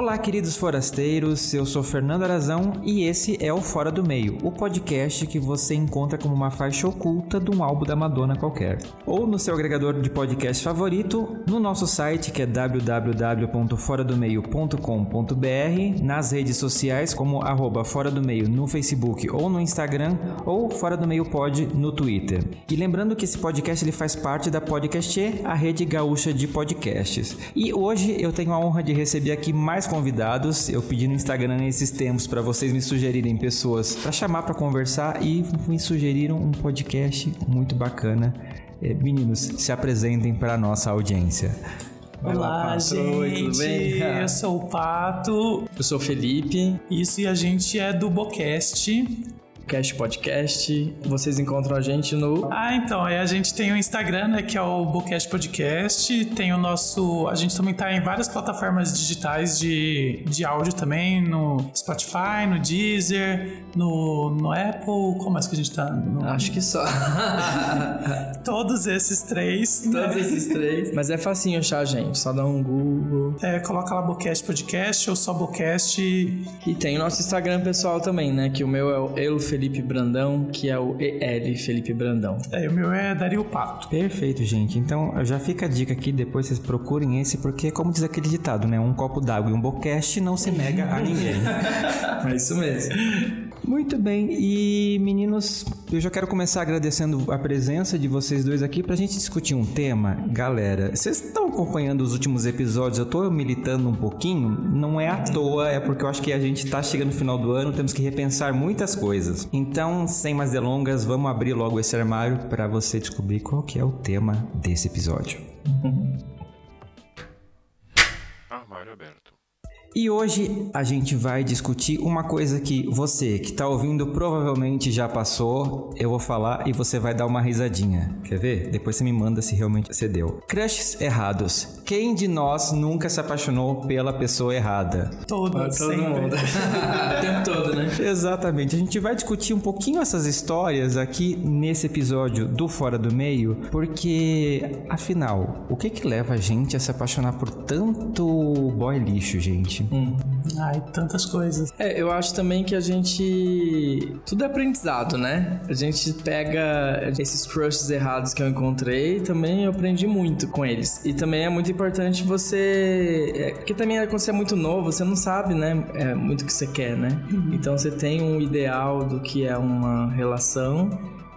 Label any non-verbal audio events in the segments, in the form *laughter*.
Olá, queridos forasteiros, eu sou Fernando Arazão e esse é o Fora do Meio, o podcast que você encontra como uma faixa oculta de um álbum da Madonna qualquer. Ou no seu agregador de podcast favorito, no nosso site que é www.foradomeio.com.br, nas redes sociais como arroba Fora do Meio no Facebook ou no Instagram, ou Fora do Meio Pod no Twitter. E lembrando que esse podcast ele faz parte da Podcast, a rede gaúcha de podcasts. E hoje eu tenho a honra de receber aqui mais convidados. Eu pedi no Instagram nesses tempos para vocês me sugerirem pessoas para chamar para conversar e me sugeriram um podcast muito bacana. É, meninos, se apresentem para nossa audiência. Olá, gente. Oi, tudo bem? Eu sou o Pato. Eu sou o Felipe. Isso, e a gente é do Bocast. Cast Podcast. Vocês encontram a gente no. Ah, então, aí a gente tem o Instagram, né, que é o Bocast Podcast. Tem o nosso. A gente também tá em várias plataformas digitais de, de áudio também, no Spotify, no Deezer, no, no Apple. Como é que a gente tá? No... Acho que só. *laughs* Todos esses três. Né? Todos esses três. Mas é facinho achar a gente, só dá um Google. É, coloca lá Bocast Podcast ou só Bocast. E tem o nosso Instagram pessoal também, né? Que o meu é o Elo Felipe Felipe Brandão, que é o EL Felipe Brandão. É, o meu é Dario Pato. Perfeito, gente. Então já fica a dica aqui, depois vocês procurem esse, porque como diz aquele ditado, né? Um copo d'água e um boquete não se nega a ninguém. *laughs* é isso mesmo. Muito bem, e meninos, eu já quero começar agradecendo a presença de vocês dois aqui pra gente discutir um tema. Galera, vocês estão acompanhando os últimos episódios? Eu tô militando um pouquinho, não é à toa, é porque eu acho que a gente tá chegando no final do ano, temos que repensar muitas coisas. Então, sem mais delongas, vamos abrir logo esse armário para você descobrir qual que é o tema desse episódio. Armário *laughs* E hoje a gente vai discutir uma coisa que você que está ouvindo provavelmente já passou. Eu vou falar e você vai dar uma risadinha. Quer ver? Depois você me manda se realmente você deu. Crushes errados. Quem de nós nunca se apaixonou pela pessoa errada? Todo, todo sempre. mundo. *laughs* o tempo todo, né? Exatamente. A gente vai discutir um pouquinho essas histórias aqui nesse episódio do Fora do Meio, porque afinal, o que que leva a gente a se apaixonar por tanto boy lixo, gente? Hum. Ai, tantas coisas. É, eu acho também que a gente. Tudo é aprendizado, né? A gente pega esses crushes errados que eu encontrei também eu aprendi muito com eles. E também é muito importante você. É, porque também é, quando você é muito novo, você não sabe, né? É muito o que você quer, né? Uhum. Então você tem um ideal do que é uma relação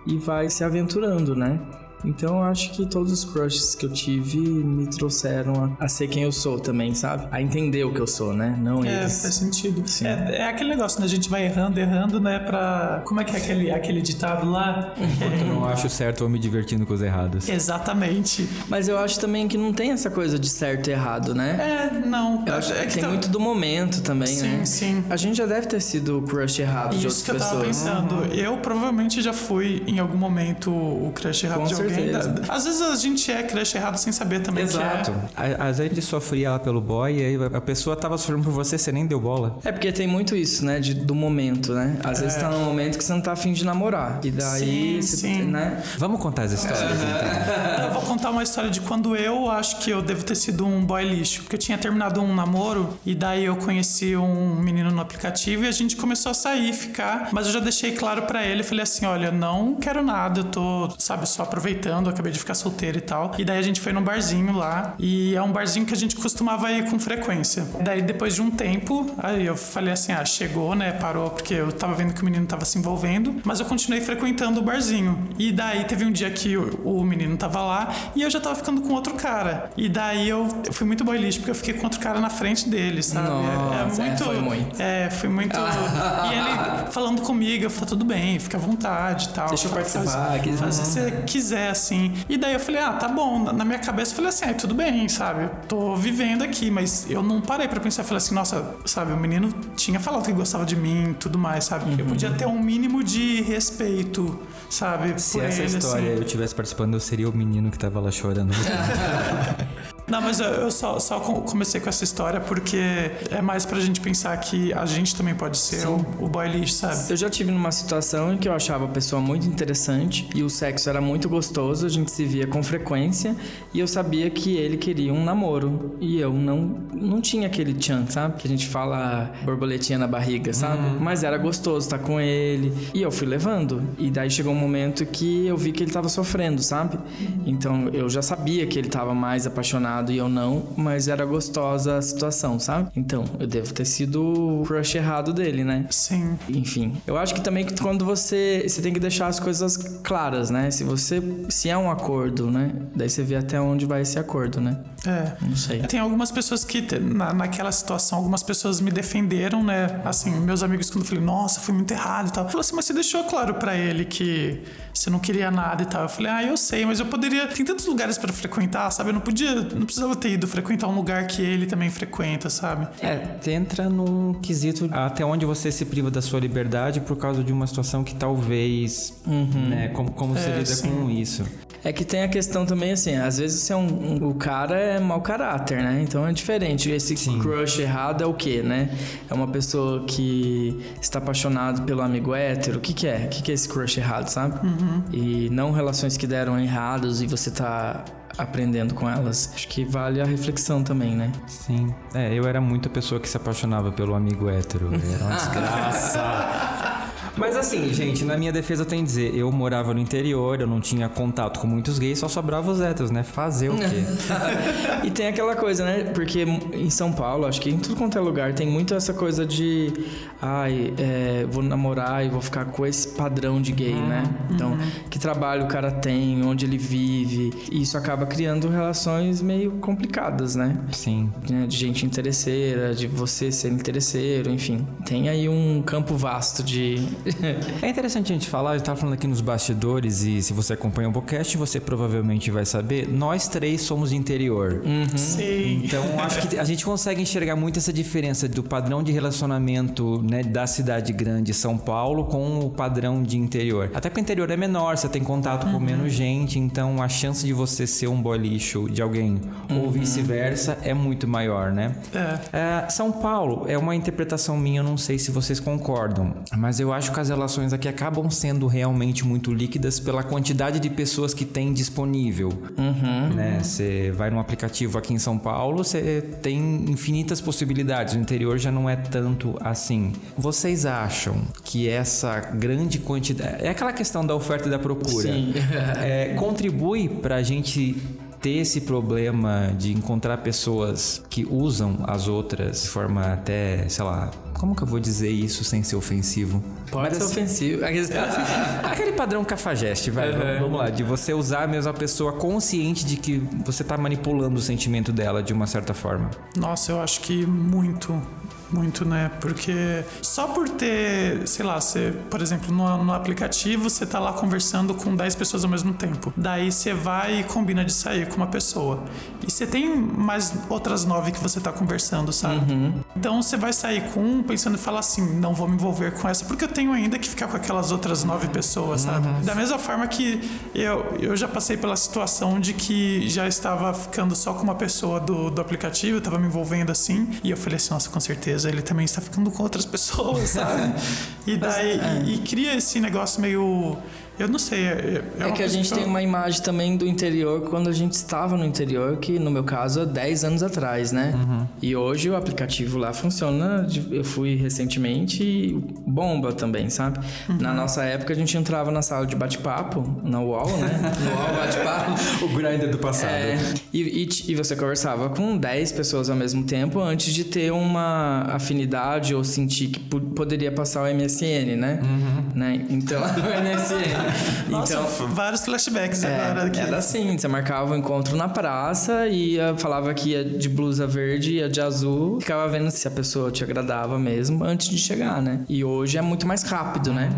e vai se aventurando, né? Então eu acho que todos os crushes que eu tive me trouxeram a, a, ser quem eu sou também, sabe? A entender o que eu sou, né? Não é, eles. faz sentido. É, é, aquele negócio, né? A gente vai errando, errando, né? Pra. Como é que é aquele, aquele ditado lá? Enquanto não acho certo, eu me divertindo com os errados. Exatamente. Mas eu acho também que não tem essa coisa de certo e errado, né? É, não. Eu acho é que tem tá... muito do momento também, sim, né? Sim, sim. A gente já deve ter sido o crush errado Isso de outras que eu pessoas. tava pensando. Uhum. Eu provavelmente já fui em algum momento o crush errado com de certeza. Às vezes a gente é crush errado sem saber também Exato. que é. Às vezes a gente sofria lá pelo boy e aí a pessoa tava sofrendo por você, você nem deu bola. É porque tem muito isso, né? De, do momento, né? Às é. vezes tá num momento que você não tá afim de namorar. E daí, sim, você, sim. né? Vamos contar as histórias, então. Eu vou contar uma história de quando eu acho que eu devo ter sido um boy lixo. Porque eu tinha terminado um namoro e daí eu conheci um menino no aplicativo e a gente começou a sair, ficar. Mas eu já deixei claro para ele, falei assim, olha, não quero nada, eu tô, sabe, só aproveitando, acabei de ficar solteiro e tal. E daí a gente foi num barzinho lá. E é um barzinho que a gente costumava ir com frequência. Daí depois de um tempo, aí eu falei assim: ah, chegou, né? Parou, porque eu tava vendo que o menino tava se envolvendo. Mas eu continuei frequentando o barzinho. E daí teve um dia que o, o menino tava lá e eu já tava ficando com outro cara. E daí eu, eu fui muito boy lixo, porque eu fiquei com outro cara na frente dele, sabe? Nossa, é, é muito. É, foi muito. É, foi muito. e ele falando comigo, eu falei: tudo bem, fica à vontade e tal. Deixa eu participar. Faz, faz se você quiser, assim. E daí eu falei: ah, tá bom na minha cabeça eu falei assim, ah, tudo bem, sabe? Eu tô vivendo aqui, mas eu não parei para pensar, eu falei assim, nossa, sabe, o menino tinha falado que gostava de mim e tudo mais, sabe? Uhum. Eu podia ter um mínimo de respeito, sabe? Se essa ele, história assim. eu tivesse participando, eu seria o menino que tava lá chorando. *laughs* *laughs* Não, mas eu, eu só, só comecei com essa história porque é mais pra gente pensar que a gente também pode ser o, o boy lixo, sabe? Eu já tive numa situação em que eu achava a pessoa muito interessante e o sexo era muito gostoso, a gente se via com frequência e eu sabia que ele queria um namoro e eu não, não tinha aquele tchan, sabe? Que a gente fala borboletinha na barriga, sabe? Uhum. Mas era gostoso estar com ele e eu fui levando. E daí chegou um momento que eu vi que ele tava sofrendo, sabe? Então eu já sabia que ele tava mais apaixonado e eu não, mas era gostosa a situação, sabe? Então eu devo ter sido o crush errado dele, né? Sim. Enfim, eu acho que também quando você você tem que deixar as coisas claras, né? Se você se é um acordo, né? Daí você vê até onde vai esse acordo, né? É. Não sei. Tem algumas pessoas que na, naquela situação, algumas pessoas me defenderam, né? Assim, meus amigos quando eu falei, nossa, foi muito errado e tal. Falou assim, mas você deixou claro para ele que você não queria nada e tal. Eu falei, ah, eu sei, mas eu poderia. Tem tantos lugares para frequentar, sabe? Eu não podia, não precisava ter ido frequentar um lugar que ele também frequenta, sabe? É, entra num quesito até onde você se priva da sua liberdade por causa de uma situação que talvez, uhum. né? Como, como é, você lida sim. com isso? É que tem a questão também, assim, às vezes você é um, um, o cara é mau caráter, né? Então é diferente. Esse Sim. crush errado é o quê, né? É uma pessoa que está apaixonado pelo amigo hétero. O que, que é? O que, que é esse crush errado, sabe? Uhum. E não relações que deram errados e você tá aprendendo com elas. Acho que vale a reflexão também, né? Sim. É, eu era muito a pessoa que se apaixonava pelo amigo hétero. Era uma *laughs* desgraça. Mas assim, gente, na minha defesa eu tenho que dizer, eu morava no interior, eu não tinha contato com muitos gays, só sobrava os héteros, né? Fazer o quê? *laughs* e tem aquela coisa, né? Porque em São Paulo, acho que em tudo quanto é lugar, tem muito essa coisa de ai, é, vou namorar e vou ficar com esse padrão de gay, uhum. né? Então, uhum. que trabalho o cara tem, onde ele vive. E isso acaba criando relações meio complicadas, né? Sim. De gente interesseira, de você ser interesseiro, enfim. Tem aí um campo vasto de é interessante a gente falar, a gente tava falando aqui nos bastidores e se você acompanha o podcast, você provavelmente vai saber, nós três somos de interior. Uhum. Sim. Então acho que a gente consegue enxergar muito essa diferença do padrão de relacionamento né, da cidade grande São Paulo com o padrão de interior. Até porque o interior é menor, você tem contato uhum. com menos gente, então a chance de você ser um boy lixo de alguém uhum. ou vice-versa é muito maior, né? É. É, São Paulo é uma interpretação minha, eu não sei se vocês concordam, mas eu acho que as relações aqui acabam sendo realmente muito líquidas pela quantidade de pessoas que tem disponível. Uhum. Né? Você vai num aplicativo aqui em São Paulo, você tem infinitas possibilidades. No interior já não é tanto assim. Vocês acham que essa grande quantidade. É aquela questão da oferta e da procura. Sim. *laughs* é, contribui para a gente ter esse problema de encontrar pessoas que usam as outras de forma até, sei lá, como que eu vou dizer isso sem ser ofensivo? Pode Mas, ser assim, ofensivo. *laughs* Aquele padrão cafajeste, vai. Uhum. Vamos lá. De você usar mesmo a pessoa consciente de que você tá manipulando o sentimento dela de uma certa forma. Nossa, eu acho que muito muito, né? Porque só por ter, sei lá, você, por exemplo, no, no aplicativo, você tá lá conversando com 10 pessoas ao mesmo tempo. Daí você vai e combina de sair com uma pessoa. E você tem mais outras nove que você tá conversando, sabe? Uhum. Então você vai sair com um pensando e falar assim: não vou me envolver com essa, porque eu tenho ainda que ficar com aquelas outras nove pessoas, sabe? Uhum. Da mesma forma que eu, eu já passei pela situação de que já estava ficando só com uma pessoa do, do aplicativo, eu tava me envolvendo assim, e eu falei assim: nossa, com certeza ele também está ficando com outras pessoas, sabe? *laughs* e daí Mas, é. e, e cria esse negócio meio eu não sei. É, é, é que a gente que eu... tem uma imagem também do interior quando a gente estava no interior, que no meu caso é 10 anos atrás, né? Uhum. E hoje o aplicativo lá funciona. Eu fui recentemente e bomba também, sabe? Uhum. Na nossa época a gente entrava na sala de bate-papo, na UOL, né? *laughs* No UOL bate-papo. o grinder do passado. É, e, e, e, você conversava com 10 pessoas ao mesmo tempo antes de ter uma afinidade ou sentir que poderia passar o MSN, né? Uhum. né? Então, *laughs* o MSN. Nossa, então, vários flashbacks é, agora aqui. Era assim, você marcava o um encontro na praça, ia, falava que ia de blusa verde, ia de azul, ficava vendo se a pessoa te agradava mesmo antes de chegar, né? E hoje é muito mais rápido, né?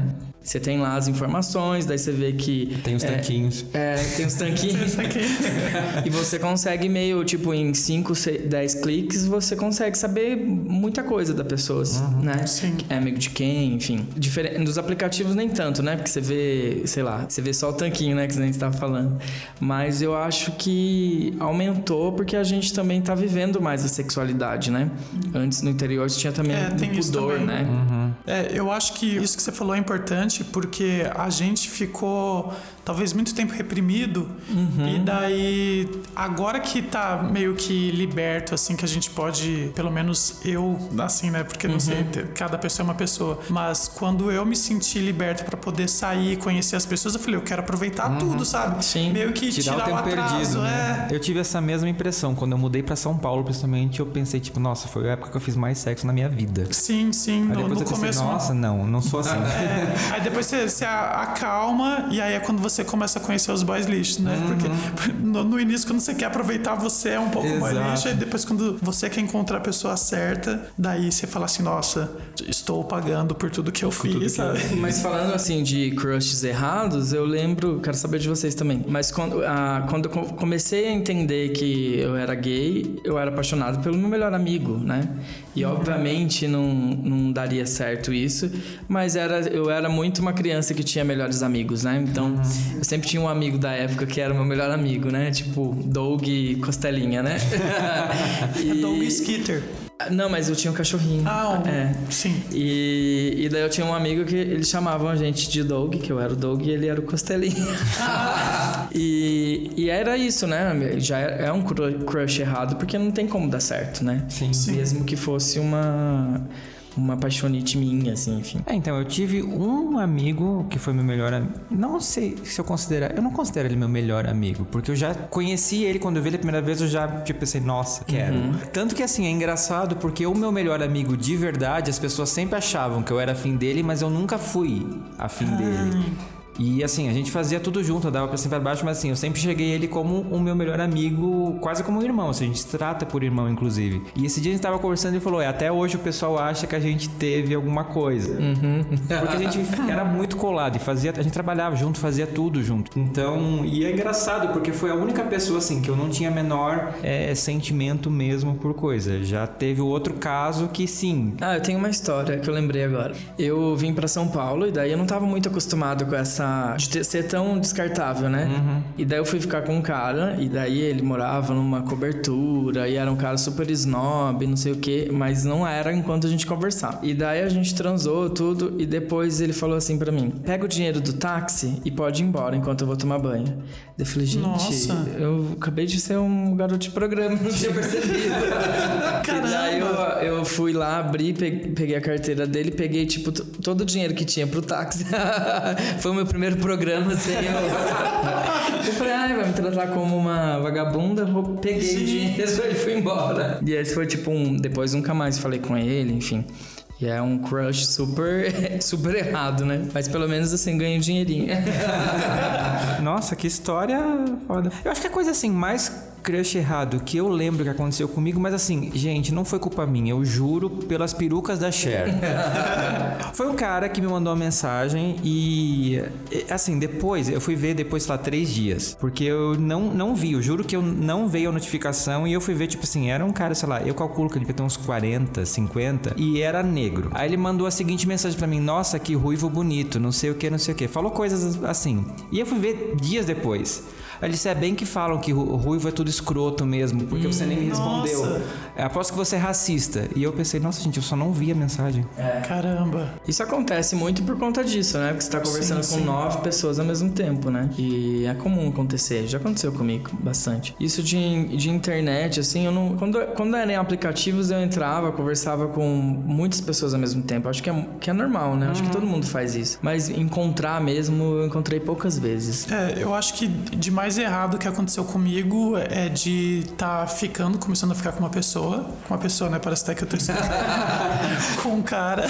Você tem lá as informações, daí você vê que. Tem os é, tanquinhos. É, tem os tanquinhos. *laughs* e você consegue meio, tipo, em 5, 10 cliques, você consegue saber muita coisa da pessoa, uhum, né? Sim. É amigo de quem, enfim. Diferente, dos aplicativos nem tanto, né? Porque você vê, sei lá, você vê só o tanquinho, né? Que a gente tava falando. Mas eu acho que aumentou porque a gente também tá vivendo mais a sexualidade, né? Antes no interior tinha também é, um pudor, né? Uhum. É, eu acho que isso que você falou é importante porque a gente ficou talvez muito tempo reprimido uhum. e daí agora que tá meio que liberto assim que a gente pode pelo menos eu assim né porque não uhum. sei cada pessoa é uma pessoa mas quando eu me senti liberto para poder sair conhecer as pessoas eu falei eu quero aproveitar uhum. tudo sabe Sim. meio que tirar, tirar o, tempo atraso, perdido né? é. eu tive essa mesma impressão quando eu mudei para São Paulo principalmente eu pensei tipo nossa foi a época que eu fiz mais sexo na minha vida sim sim aí no, depois no eu pensei, começo nossa não não sou assim *laughs* é. aí depois você, você acalma e aí é quando você começa a conhecer os boys lixos, né? Uhum. Porque no, no, início, quando você quer aproveitar, você é um pouco Exato. boy lixo, e depois, quando você quer encontrar a pessoa certa, daí você fala assim: nossa, estou pagando por tudo que eu por fiz, sabe? Que eu... Mas falando assim de crushes errados, eu lembro, quero saber de vocês também, mas quando, ah, quando eu comecei a entender que eu era gay, eu era apaixonado pelo meu melhor amigo, né? E uhum. obviamente não, não daria certo isso, mas era, eu era muito uma criança que tinha melhores amigos, né? Então uhum. Eu sempre tinha um amigo da época que era o meu melhor amigo, né? Tipo, Doug Costelinha, né? *laughs* e... Doug Skitter. Não, mas eu tinha um cachorrinho. Ah, um... é. Sim. E, e daí eu tinha um amigo que eles chamavam a gente de Doug, que eu era o Doug e ele era o Costelinha. *laughs* e, e era isso, né? Já é, é um crush errado porque não tem como dar certo, né? Sim. Mesmo que fosse uma uma paixonite minha, assim, enfim. É, então, eu tive um amigo que foi meu melhor amigo. Não sei se eu considerar. Eu não considero ele meu melhor amigo, porque eu já conheci ele quando eu vi ele a primeira vez, eu já, tipo, pensei, nossa, quero. Uhum. Tanto que, assim, é engraçado porque o meu melhor amigo de verdade, as pessoas sempre achavam que eu era afim dele, mas eu nunca fui afim ah. dele. E assim, a gente fazia tudo junto, dava pra cima e pra baixo, mas assim, eu sempre cheguei ele como o meu melhor amigo, quase como um irmão, assim, a gente se trata por irmão, inclusive. E esse dia a gente tava conversando e falou: é, até hoje o pessoal acha que a gente teve alguma coisa. Uhum. *laughs* Porque a gente era muito colado e fazia, a gente trabalhava junto, fazia tudo junto. Então, e é engraçado, porque foi a única pessoa, assim, que eu não tinha menor é, sentimento mesmo por coisa. Já teve o outro caso que sim. Ah, eu tenho uma história que eu lembrei agora. Eu vim para São Paulo e daí eu não tava muito acostumado com essa essa. de ser tão descartável, né? Uhum. E daí eu fui ficar com um cara, e daí ele morava numa cobertura, e era um cara super snob, não sei o que, mas não era enquanto a gente conversava. E daí a gente transou tudo, e depois ele falou assim para mim: pega o dinheiro do táxi e pode ir embora enquanto eu vou tomar banho. Eu falei, gente, Nossa. eu acabei de ser um garoto de programa, *laughs* não tinha percebido. Caramba. E daí eu, eu fui lá, abri, peguei a carteira dele, peguei, tipo, todo o dinheiro que tinha pro táxi. *laughs* Foi o meu primeiro programa, assim. Eu, eu falei, ai, vai me tratar como uma vagabunda. Peguei o dinheiro *laughs* e fui embora. E esse foi, tipo, um. Depois nunca mais falei com ele, enfim. E é um crush super, *laughs* super errado, né? Mas pelo menos assim ganha um dinheirinho. *laughs* Nossa, que história foda. Eu acho que a coisa assim mais crush errado que eu lembro que aconteceu comigo, mas assim, gente, não foi culpa minha, eu juro pelas perucas da Cher. *laughs* foi um cara que me mandou uma mensagem e, assim, depois, eu fui ver depois, sei lá, três dias, porque eu não, não vi, eu juro que eu não veio a notificação e eu fui ver, tipo assim, era um cara, sei lá, eu calculo que ele devia ter uns 40, 50 e era negro. Aí ele mandou a seguinte mensagem para mim: Nossa, que ruivo bonito, não sei o que, não sei o que. Falou coisas assim. E eu fui ver dias depois. Ele disse, é bem que falam que o ruivo é tudo escroto mesmo, porque hum, você nem me respondeu. Nossa. É, aposto que você é racista. E eu pensei, nossa, gente, eu só não vi a mensagem. É. Caramba. Isso acontece muito por conta disso, né? Porque você tá conversando sim, com sim. nove pessoas ao mesmo tempo, né? E é comum acontecer. Já aconteceu comigo bastante. Isso de, de internet, assim, eu não. Quando, quando eram aplicativos, eu entrava, conversava com muitas pessoas ao mesmo tempo. Acho que é, que é normal, né? Acho que uhum. todo mundo faz isso. Mas encontrar mesmo, eu encontrei poucas vezes. É, eu acho que de mais mais errado que aconteceu comigo é de estar tá ficando, começando a ficar com uma pessoa. Com uma pessoa, né? Parece até que eu tô *laughs* com um cara.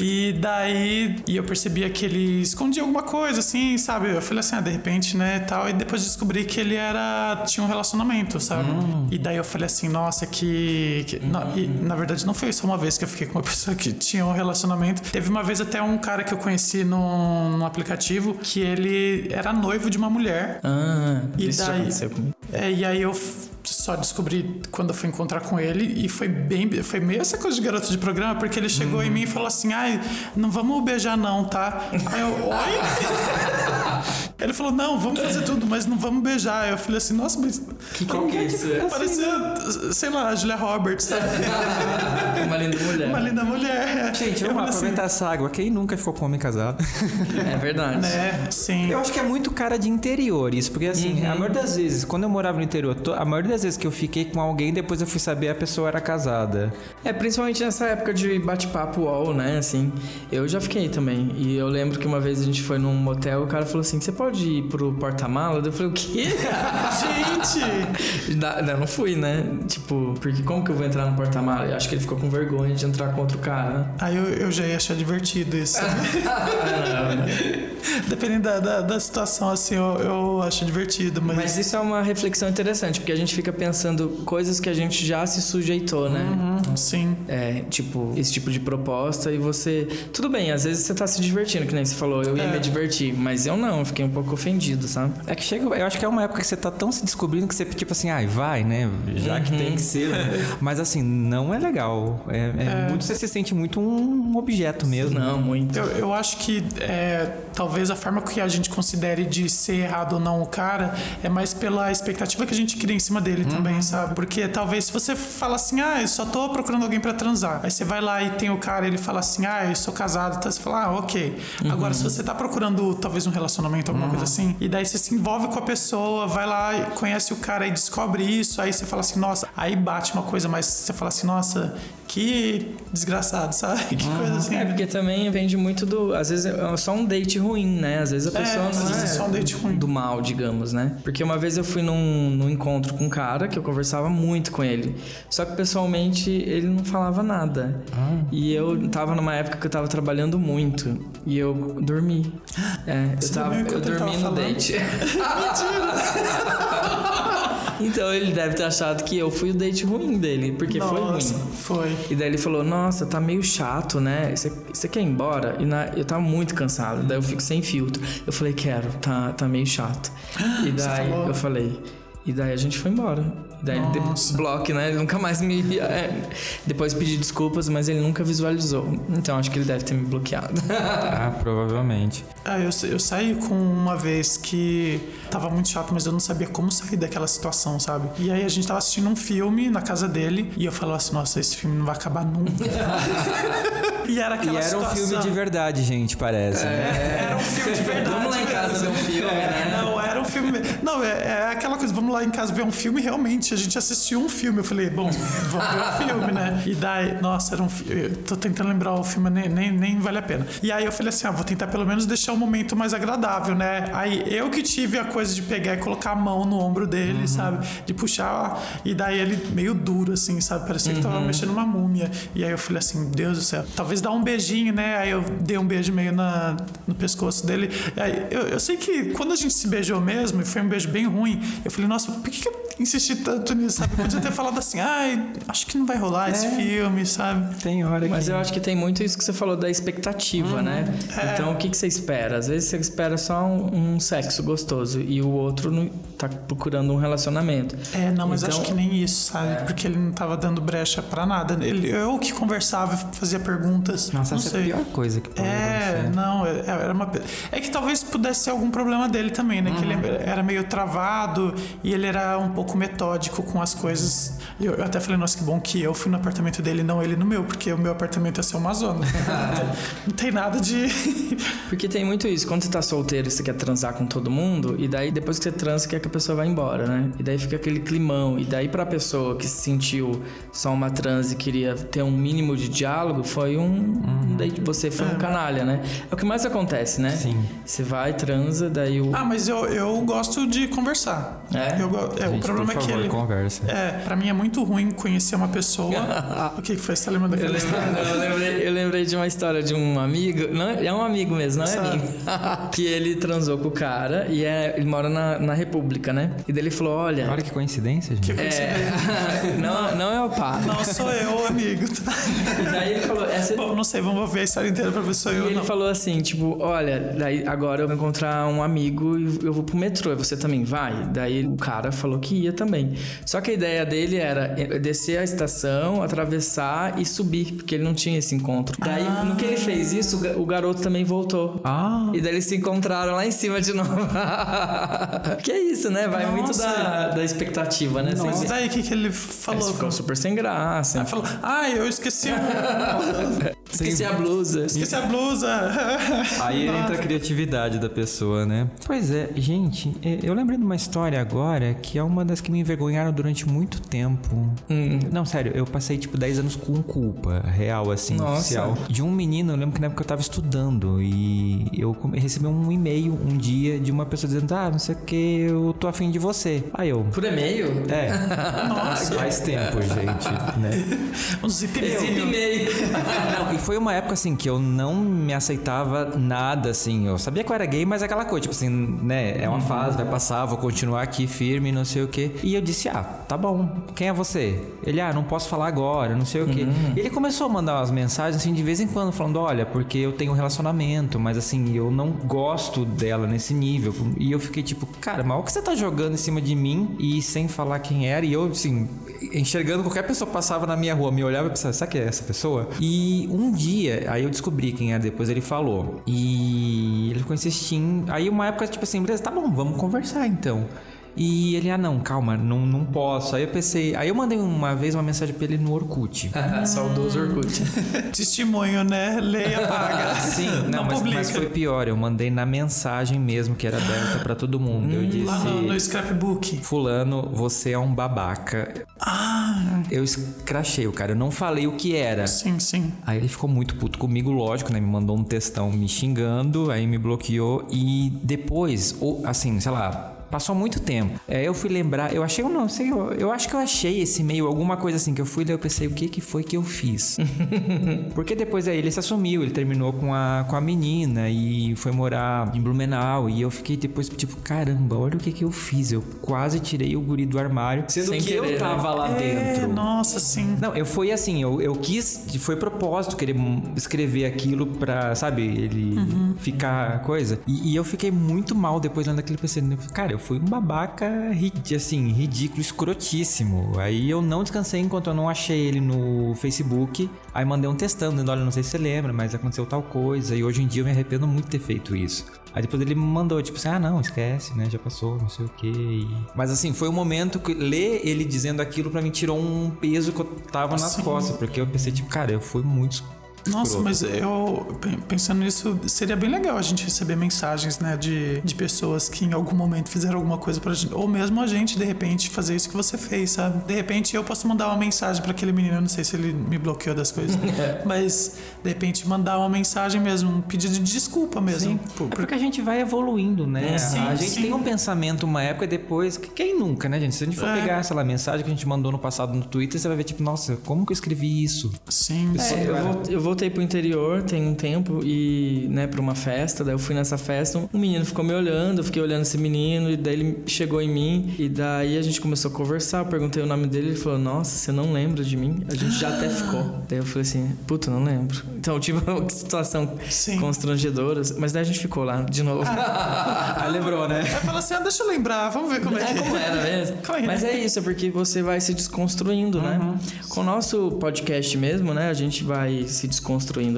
E daí e eu percebia que ele escondia alguma coisa, assim, sabe? Eu falei assim, ah, de repente, né, tal. E depois descobri que ele era. tinha um relacionamento, sabe? Hum. E daí eu falei assim, nossa, que. que não, e, na verdade, não foi só uma vez que eu fiquei com uma *laughs* pessoa que tinha um relacionamento. Teve uma vez até um cara que eu conheci no, no aplicativo que ele era noivo de uma mulher. Ah, e isso daí, já aconteceu comigo. É, e aí eu só descobri quando eu fui encontrar com ele e foi bem foi meio essa coisa de garoto de programa porque ele chegou uhum. em mim e falou assim ai não vamos beijar não tá? Aí eu oi? *laughs* Ele falou não vamos fazer tudo mas não vamos beijar. Eu falei assim nossa mas que como que é isso? assim, parecia sei lá a Julia Roberts sabe? *laughs* uma linda mulher uma linda mulher gente vamos assim, aproveitar assim, essa água quem nunca ficou com homem casado é verdade né sim eu acho que é muito cara de interior isso porque assim uhum. a maioria das vezes quando eu morava no interior a maioria das vezes que eu fiquei com alguém, depois eu fui saber a pessoa era casada. É, principalmente nessa época de bate-papo UOL, né? Assim, eu já fiquei também. E eu lembro que uma vez a gente foi num motel e o cara falou assim: você pode ir pro porta-mala? Eu falei, o quê? *laughs* gente! *laughs* não, não fui, né? Tipo, porque como que eu vou entrar no porta-mala? Acho que ele ficou com vergonha de entrar com outro cara. Aí eu, eu já ia achar divertido isso. *laughs* *laughs* Dependendo da, da, da, situação, assim, eu, eu acho divertido. Mas... mas isso é uma reflexão interessante, porque a gente fica pensando coisas que a gente já se sujeitou, né? Uhum, sim. É, tipo, esse tipo de proposta e você. Tudo bem, às vezes você tá se divertindo, que nem você falou, eu ia é. me divertir, mas eu não, eu fiquei um pouco ofendido, sabe? É que chega, eu acho que é uma época que você tá tão se descobrindo que você, tipo assim, ai, vai, né? Já uhum. que tem que ser. Né? *laughs* mas assim, não é legal. É, é, é, muito, você se sente muito um objeto mesmo. Não, muito. Eu, eu acho que é, talvez a forma que a gente considere de ser errado ou não o cara é mais pela expectativa que a gente cria em cima dele uhum. também, sabe? Porque talvez se você fala assim, ah, eu só tô procurando alguém para transar. Aí você vai lá e tem o cara, ele fala assim, ah, eu sou casado, então você fala, ah, ok. Uhum. Agora, se você tá procurando talvez um relacionamento, alguma uhum. coisa assim, e daí você se envolve com a pessoa, vai lá, conhece o cara e descobre isso, aí você fala assim, nossa, aí bate uma coisa, mas você fala assim, nossa, que desgraçado, sabe? *laughs* Que uhum. coisa assim. É, porque também vende muito do. Às vezes é só um date ruim, né? Às vezes a é, pessoa é, não é, só um date ruim. do mal, digamos, né? Porque uma vez eu fui num, num encontro com um cara que eu conversava muito com ele. Só que pessoalmente ele não falava nada. Ah. E eu tava numa época que eu tava trabalhando muito. E eu dormi. É, eu, tava, eu dormi no date. *laughs* Mentira! *laughs* *laughs* Então ele deve ter achado que eu fui o date ruim dele, porque Nossa, foi ruim. Foi. E daí ele falou: Nossa, tá meio chato, né? Você, quer ir embora? E na, eu tava muito cansado, daí eu fico sem filtro. Eu falei: Quero, tá, tá meio chato. E *gasps* daí eu falei. E daí a gente foi embora. Daí Nossa. bloco, né? Ele nunca mais me. É, depois pedi desculpas, mas ele nunca visualizou. Então acho que ele deve ter me bloqueado. *laughs* ah, provavelmente. Ah, eu, eu saí com uma vez que tava muito chato, mas eu não sabia como sair daquela situação, sabe? E aí a gente tava assistindo um filme na casa dele e eu falava assim: Nossa, esse filme não vai acabar nunca. *laughs* e era aquela E era situação... um filme de verdade, gente, parece. É, era um filme de verdade. Vamos lá em casa ver um filme, é, né? Um filme. Não, é, é aquela coisa, vamos lá em casa ver um filme, realmente, a gente assistiu um filme. Eu falei, bom, vamos ver o filme, né? E daí, nossa, era um filme. Tô tentando lembrar o filme, nem, nem, nem vale a pena. E aí eu falei assim, ah, vou tentar pelo menos deixar o momento mais agradável, né? Aí eu que tive a coisa de pegar e colocar a mão no ombro dele, uhum. sabe? De puxar. E daí ele meio duro, assim, sabe? Parecia uhum. que tava uhum. mexendo uma múmia. E aí eu falei assim, Deus do céu, talvez dar um beijinho, né? Aí eu dei um beijo meio na, no pescoço dele. Aí eu, eu sei que quando a gente se beijou mesmo, foi um beijo bem ruim, eu falei, nossa, por que, que eu insisti tanto nisso, sabe? Eu podia ter falado assim, ai, acho que não vai rolar é. esse filme, sabe? Tem hora que... Mas eu acho que tem muito isso que você falou da expectativa, uhum. né? É. Então, o que, que você espera? Às vezes você espera só um, um sexo gostoso e o outro não, tá procurando um relacionamento. É, não, mas então, acho que nem isso, sabe? É. Porque ele não tava dando brecha para nada. Ele, eu que conversava, fazia perguntas. Nossa, não essa sei. é a pior coisa que pode É, acontecer. não, é, era uma... É que talvez pudesse ser algum problema dele também, né? Uhum. Que ele uhum. Era meio travado e ele era um pouco metódico com as coisas. Eu, eu até falei, nossa, que bom que eu fui no apartamento dele, não ele no meu, porque o meu apartamento é ser uma zona. *laughs* não tem nada de. *laughs* porque tem muito isso. Quando você tá solteiro e você quer transar com todo mundo, e daí depois que você transa, quer que a pessoa vai embora, né? E daí fica aquele climão. E daí pra pessoa que se sentiu só uma trans e queria ter um mínimo de diálogo, foi um. Uhum. Daí você foi um canalha, né? É o que mais acontece, né? Sim. Você vai, transa, daí o. Ah, mas eu, eu gosto de conversar. É? Eu, é, o Gente, problema por é que favor, ele. conversa. É, pra mim é muito ruim conhecer uma pessoa. *laughs* o que foi? Você tá lembrando Eu daquela lembrei, história? eu, lembrei, eu lembrei de uma história de um amigo, não, é um amigo mesmo, não é Sabe. amigo, *laughs* que ele transou com o cara e é, ele mora na, na República, né? E daí ele falou: Olha, Olha que coincidência, gente. Que é, *laughs* não, não é o pá. Não sou eu, amigo. Tá? E daí ele falou: essa, Bom, não sei, vamos ver a história inteira pra ver se sou E eu ou ele não. falou assim, tipo, olha, daí agora eu vou encontrar um amigo e eu vou pro metrô, e você também vai? Daí o cara falou que ia também. Só que a ideia dele era eh, descer a estação, atravessar e subir, porque ele não tinha esse encontro. Daí, no que ele fez isso, o ga- o garoto também voltou. Ah, E daí eles se encontraram lá em cima de novo. *laughs* que é isso, né? Vai muito Nossa. da, da expectativa, né? Mas Você- daí o que, que ele Ele falou? ficou super sem graça. Ele falou, ah, eu esqueci, o- *laughs* Esqueci a blusa. esqueci a blusa. Aí entra a criatividade da pessoa, né? Pois é, gente, é, eu lembrei de uma história agora que é uma das que me envergonharam durante muito tempo. Hum. Não, sério, eu passei tipo 10 anos com culpa real, assim, Nossa. oficial. De um menino, eu lembro que na época eu tava estudando e eu recebi um e-mail um dia de uma pessoa dizendo: Ah, não sei o que, eu tô afim de você. Aí eu. Por e-mail? É, *laughs* Nossa, *laughs* faz tempo, gente, né? um zip e-mail. *laughs* Não, e foi uma época assim que eu não me aceitava nada, assim. Eu sabia que eu era gay, mas aquela coisa, tipo assim, né? É uma fase, vai passar, vou continuar aqui firme, não sei o quê. E eu disse, ah, tá bom. Quem é você? Ele, ah, não posso falar agora, não sei o quê. E ele começou a mandar umas mensagens, assim, de vez em quando, falando, olha, porque eu tenho um relacionamento, mas assim, eu não gosto dela nesse nível. E eu fiquei tipo, cara, mas o que você tá jogando em cima de mim e sem falar quem era? E eu, assim, enxergando qualquer pessoa passava na minha rua, me olhava e pensava, sabe que é essa pessoa? E um dia, aí eu descobri quem era, depois ele falou. E ele ficou insistindo. Aí uma época, tipo assim, beleza, tá bom, vamos conversar então. E ele, ah não, calma, não, não posso. Aí eu pensei, aí eu mandei uma vez uma mensagem pra ele no Orkut. *laughs* Saudoso Orkut. *laughs* Testemunho, né? Leia, paga. *laughs* Sim, não, não mas, publica. mas foi pior, eu mandei na mensagem mesmo, que era aberta pra todo mundo. Eu disse. Lá no, no scrapbook. Fulano, você é um babaca. Ah, Eu escrachei o cara, eu não falei o que era. sim, sim. Aí ele ficou muito puto comigo, lógico, né? Me mandou um textão me xingando, aí me bloqueou. E depois, ou, assim, sei lá. Passou muito tempo. É, eu fui lembrar, eu achei, eu não sei, eu, eu acho que eu achei esse e-mail, alguma coisa assim, que eu fui ler, eu pensei, o que que foi que eu fiz? *laughs* Porque depois aí ele se assumiu, ele terminou com a, com a menina e foi morar em Blumenau. E eu fiquei depois, tipo, caramba, olha o que que eu fiz. Eu quase tirei o guri do armário, sendo Sem que querer, eu né? tava lá É, dentro. nossa, sim. Não, eu fui assim, eu, eu quis, foi propósito querer escrever aquilo pra, sabe, ele ficar coisa. E, e eu fiquei muito mal depois lendo aquilo pensando, cara, eu fui um babaca, assim, ridículo, escrotíssimo. Aí eu não descansei enquanto eu não achei ele no Facebook. Aí mandei um textão, dizendo, olha, não sei se você lembra, mas aconteceu tal coisa. E hoje em dia eu me arrependo muito de ter feito isso. Aí depois ele me mandou, tipo assim, ah não, esquece, né? Já passou, não sei o quê. E- Mas assim, foi um momento que ler ele dizendo aquilo pra mim tirou um peso que eu tava nas Sim. costas. Porque eu pensei, tipo, cara, eu fui muito. Nossa, mas eu pen- pensando nisso, seria bem legal a gente receber mensagens, né, de, de pessoas que em algum momento fizeram alguma coisa pra gente, ou mesmo a gente, de repente, fazer isso que você fez, sabe? De repente eu posso mandar uma mensagem pra aquele menino, eu não sei se ele me bloqueou das coisas, *laughs* mas de repente mandar uma mensagem mesmo, um pedido de desculpa mesmo. Pô, É porque a gente vai evoluindo, né? Sim, a gente sim. tem um pensamento uma época e depois. que- Quem nunca, né, gente? Se a gente for É. pegar, sei lá, a mensagem que a gente mandou no passado no Twitter, você vai ver, tipo, nossa, como que eu escrevi isso? Sim, sim. É, eu, vol- eu voltei pro interior tem um tempo e, né, pra uma festa. Daí eu fui nessa festa, um menino ficou me olhando, eu fiquei olhando esse menino, e daí ele chegou em mim, e daí a gente começou a conversar. Eu perguntei o nome dele, ele falou: Nossa, você não lembra de mim? A gente já até ficou. Daí eu falei assim: Puta, não lembro. Então, tipo, que situação Sim. constrangedora. Mas daí a gente ficou lá de novo. Ah, *laughs* lembrou, né? Aí fala assim, ah, deixa eu lembrar, vamos ver como é, É que como era mesmo. *laughs* É Mas é? isso, é porque você vai se desconstruindo, né? Com o nosso podcast mesmo, né? A gente vai se desconstruindo,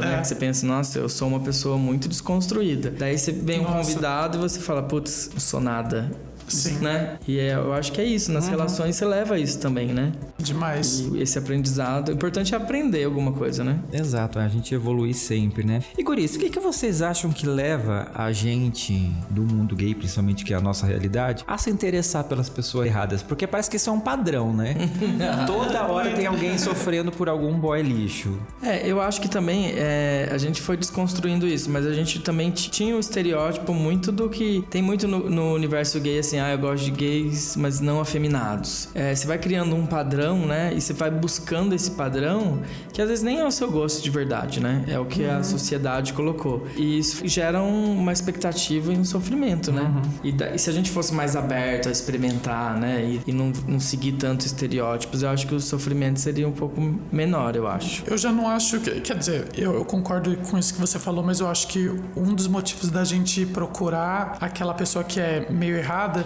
né? É. Você pensa, nossa, eu sou uma pessoa muito desconstruída. Daí você vem um Nossa. convidado e você fala, putz, sou nada. Sim. né? E é, eu acho que é isso. Nas relações você leva isso também, né? Demais. E esse aprendizado. O importante é aprender alguma coisa, né? Exato, a gente evolui sempre, né? E Guris, o que, que vocês acham que leva a gente do mundo gay, principalmente que é a nossa realidade, a se interessar pelas pessoas erradas? Porque parece que isso é um padrão, né? *laughs* Toda hora tem alguém sofrendo por algum boy lixo. É, eu acho que também é, a gente foi desconstruindo isso, mas a gente também tinha o estereótipo muito do que tem muito no, no universo gay, assim, ah, eu gosto de gays, mas não afeminados. É, você vai criando um padrão, né? E você vai buscando esse padrão que às vezes nem é o seu gosto de verdade, né? É o que a sociedade colocou. E isso gera um- uma expectativa e um sofrimento, né? E, da- e se a gente fosse mais aberto a experimentar, né? E, e não, não seguir tanto estereótipos, eu acho que o sofrimento seria um pouco menor, eu acho. Eu já não acho que. Quer dizer, eu, eu concordo com isso que você falou, mas eu acho que um dos motivos da gente procurar aquela pessoa que é meio errada.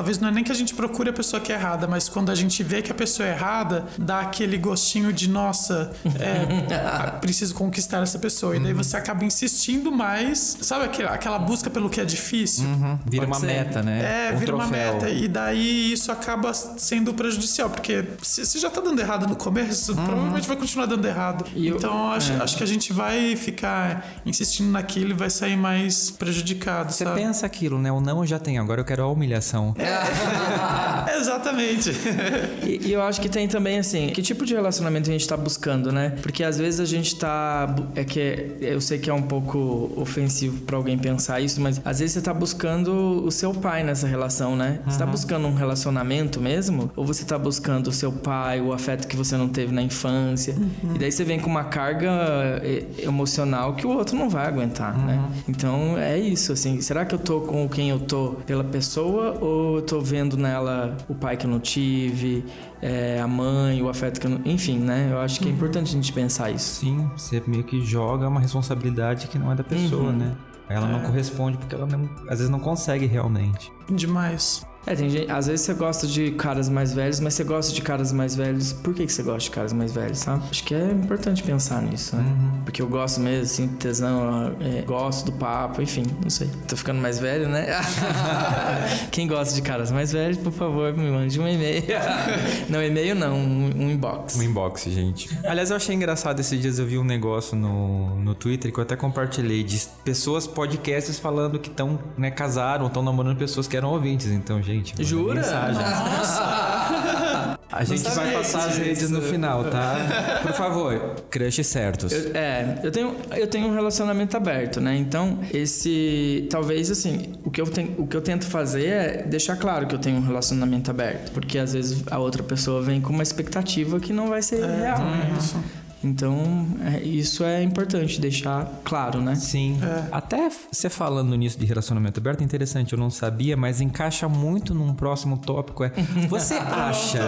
Talvez não é nem que a gente procure a pessoa que é errada, mas quando a gente vê que a pessoa é errada, dá aquele gostinho de, nossa, é, *laughs* preciso conquistar essa pessoa. E daí você acaba insistindo mais. Sabe aquela, aquela busca pelo que é difícil? Vira Pode uma ser. meta, né? É, um vira uma troféu. meta. E daí isso acaba sendo prejudicial, porque se, se já tá dando errado no começo, provavelmente vai continuar dando errado. E eu- então acho, é. acho que a gente vai ficar insistindo naquilo e vai sair mais prejudicado, Você sabe? pensa aquilo, né? O não eu já tenho, agora eu quero a humilhação. *laughs* Exatamente. E, e eu acho que tem também, assim, que tipo de relacionamento a gente tá buscando, né? Porque às vezes a gente tá. É que eu sei que é um pouco ofensivo pra alguém pensar isso, mas às vezes você tá buscando o seu pai nessa relação, né? Você tá buscando um relacionamento mesmo? Ou você tá buscando o seu pai, o afeto que você não teve na infância? E daí você vem com uma carga emocional que o outro não vai aguentar, né? Então é isso, assim. Será que eu tô com quem eu tô pela pessoa ou eu tô vendo nela o pai que eu não tive, é, a mãe, o afeto que eu não... Enfim, né? Eu acho que é importante a gente pensar isso. Sim, você meio que joga uma responsabilidade que não é da pessoa, né? Ela não corresponde porque ela não- às vezes não consegue realmente. Demais. É, tem gente... Às vezes você gosta de caras mais velhos, mas você gosta de caras mais velhos... Por que, que você gosta de caras mais velhos, sabe? Acho que é importante pensar nisso, né? Porque eu gosto mesmo, assim, tesão, é, gosto do papo, enfim, não sei. Tô ficando mais velho, né? *laughs* Quem gosta de caras mais velhos, por favor, me mande um e-mail. *laughs* não, e-mail não, um, um inbox. Um inbox, gente. Aliás, eu achei engraçado esses dias eu vi um negócio no, no Twitter que eu até compartilhei de pessoas, podcasts falando que estão, né, casaram, estão namorando pessoas que eram ouvintes. Então, gente, manda Jura? mensagem. A gente vai passar as redes no final, tá? Por favor, crush certos. Eu- é, eu tenho, eu tenho um relacionamento aberto, né? Então, esse. Talvez, assim, o que, eu tenho, o que eu tento fazer é deixar claro que eu tenho um relacionamento aberto. Porque às vezes a outra pessoa vem com uma expectativa que não vai ser real, né? Isso. Então, é, isso é importante deixar claro, né? Sim. Até f- você falando nisso de relacionamento aberto é interessante, eu não sabia, mas encaixa muito num próximo tópico. É, *laughs* você acha